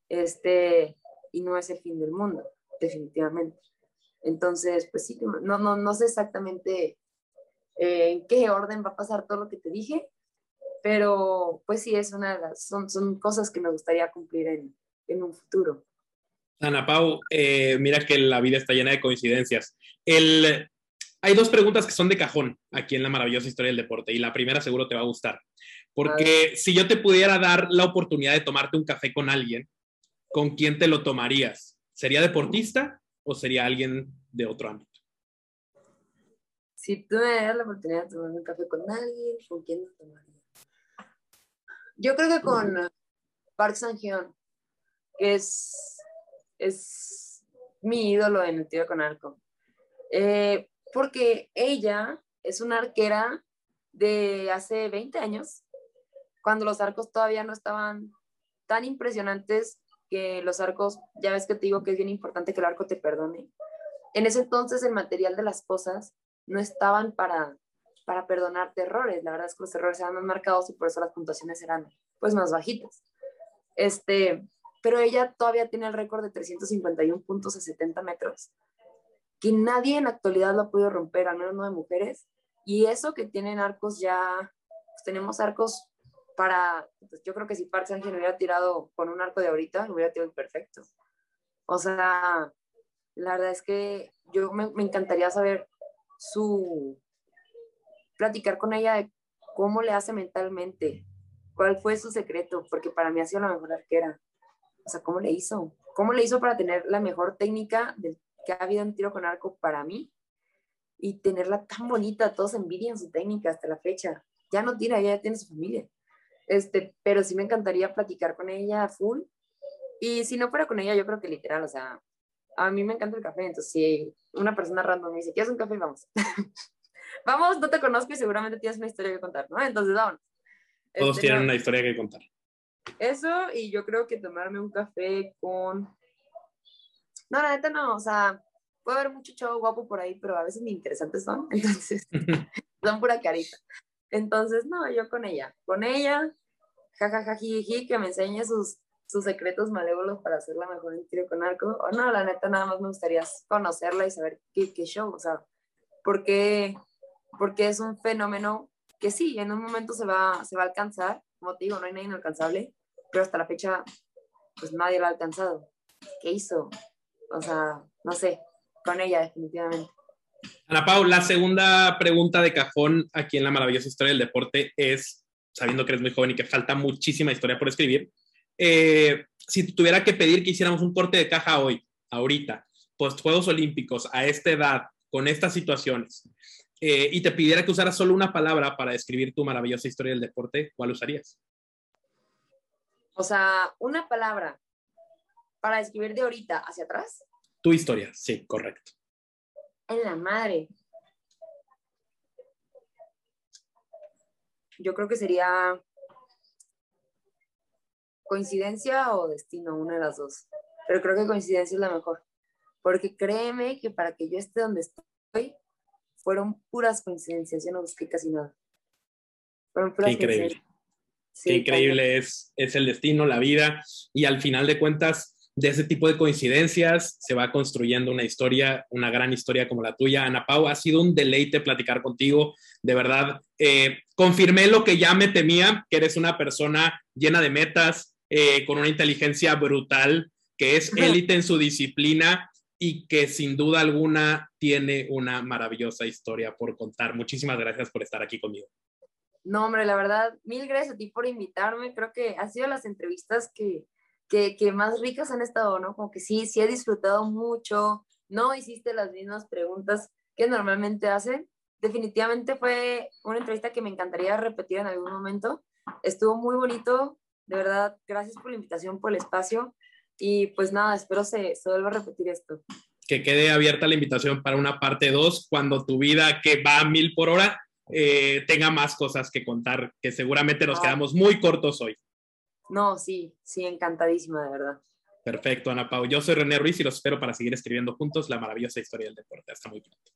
este, y no es el fin del mundo, definitivamente. Entonces, pues sí, no, no, no sé exactamente eh, en qué orden va a pasar todo lo que te dije, pero pues sí, es una de las, son, son cosas que me gustaría cumplir en, en un futuro. Ana Pau, eh, mira que la vida está llena de coincidencias. El, hay dos preguntas que son de cajón aquí en la maravillosa historia del deporte y la primera seguro te va a gustar. Porque si yo te pudiera dar la oportunidad de tomarte un café con alguien, ¿con quién te lo tomarías? ¿Sería deportista o sería alguien de otro ámbito? Si tú me das la oportunidad de tomar un café con alguien, ¿con quién lo tomaría? Yo creo que con Park Sang-hyun, que es, es mi ídolo en el tiro con arco. Eh, porque ella es una arquera de hace 20 años, cuando los arcos todavía no estaban tan impresionantes que los arcos, ya ves que te digo que es bien importante que el arco te perdone. En ese entonces el material de las cosas no estaban para para perdonarte errores. La verdad es que los errores eran más marcados y por eso las puntuaciones eran pues más bajitas. Este, pero ella todavía tiene el récord de 351 puntos a 70 metros, que nadie en la actualidad lo ha podido romper, al menos no de mujeres. Y eso que tienen arcos ya, pues tenemos arcos para, pues yo creo que si Park Sánchez hubiera tirado con un arco de ahorita, hubiera tirado perfecto. O sea, la verdad es que yo me, me encantaría saber su, platicar con ella de cómo le hace mentalmente ¿Cuál fue su secreto? Porque para mí ha sido la mejor arquera. O sea, ¿cómo le hizo? ¿Cómo le hizo para tener la mejor técnica del, que ha habido en tiro con arco para mí? Y tenerla tan bonita, todos envidian su técnica hasta la fecha. Ya no tira, ya tiene su familia. Este, pero sí me encantaría platicar con ella full. Y si no fuera con ella, yo creo que literal, o sea, a mí me encanta el café, entonces si una persona random me dice, ¿quieres un café? Vamos. *laughs* vamos, no te conozco y seguramente tienes una historia que contar, ¿no? Entonces, vamos. Todos este, tienen una historia que contar. Eso, y yo creo que tomarme un café con... No, la neta no, o sea, puede haber mucho chavo guapo por ahí, pero a veces ni interesantes son, *laughs* entonces *laughs* son pura carita. Entonces, no, yo con ella, con ella, jajaja, que me enseñe sus, sus secretos malévolos para hacerla mejor en tiro con arco. O no, la neta, nada más me gustaría conocerla y saber qué, qué show, o sea, porque, porque es un fenómeno que sí, en un momento se va, se va a alcanzar, como te digo, no hay nadie inalcanzable, pero hasta la fecha, pues nadie lo ha alcanzado. ¿Qué hizo? O sea, no sé, con ella definitivamente. Ana Pau, la segunda pregunta de cajón aquí en la maravillosa historia del deporte es, sabiendo que eres muy joven y que falta muchísima historia por escribir, eh, si tuviera que pedir que hiciéramos un corte de caja hoy, ahorita, post Juegos Olímpicos, a esta edad, con estas situaciones, eh, y te pidiera que usaras solo una palabra para describir tu maravillosa historia del deporte, ¿cuál usarías? O sea, una palabra para describir de ahorita hacia atrás. Tu historia, sí, correcto. En la madre. Yo creo que sería coincidencia o destino, una de las dos. Pero creo que coincidencia es la mejor. Porque créeme que para que yo esté donde estoy, fueron puras coincidencias. Yo no busqué casi nada. Fueron puras increíble. Qué increíble es, es el destino, la vida. Y al final de cuentas, de ese tipo de coincidencias se va construyendo una historia, una gran historia como la tuya. Ana Pau, ha sido un deleite platicar contigo. De verdad, eh, confirmé lo que ya me temía, que eres una persona llena de metas, eh, con una inteligencia brutal, que es élite en su disciplina y que sin duda alguna tiene una maravillosa historia por contar. Muchísimas gracias por estar aquí conmigo. No, hombre, la verdad, mil gracias a ti por invitarme. Creo que ha sido las entrevistas que, que, que, más ricas han estado, ¿no? Como que sí, sí he disfrutado mucho, no hiciste las mismas preguntas que normalmente hacen. Definitivamente fue una entrevista que me encantaría repetir en algún momento. Estuvo muy bonito, de verdad, gracias por la invitación, por el espacio. Y pues nada, espero se, se vuelva a repetir esto. Que quede abierta la invitación para una parte 2 cuando tu vida que va a mil por hora eh, tenga más cosas que contar, que seguramente nos quedamos muy cortos hoy. No, sí, sí, encantadísima, de verdad. Perfecto, Ana Pau. Yo soy René Ruiz y los espero para seguir escribiendo juntos la maravillosa historia del deporte. Hasta muy pronto.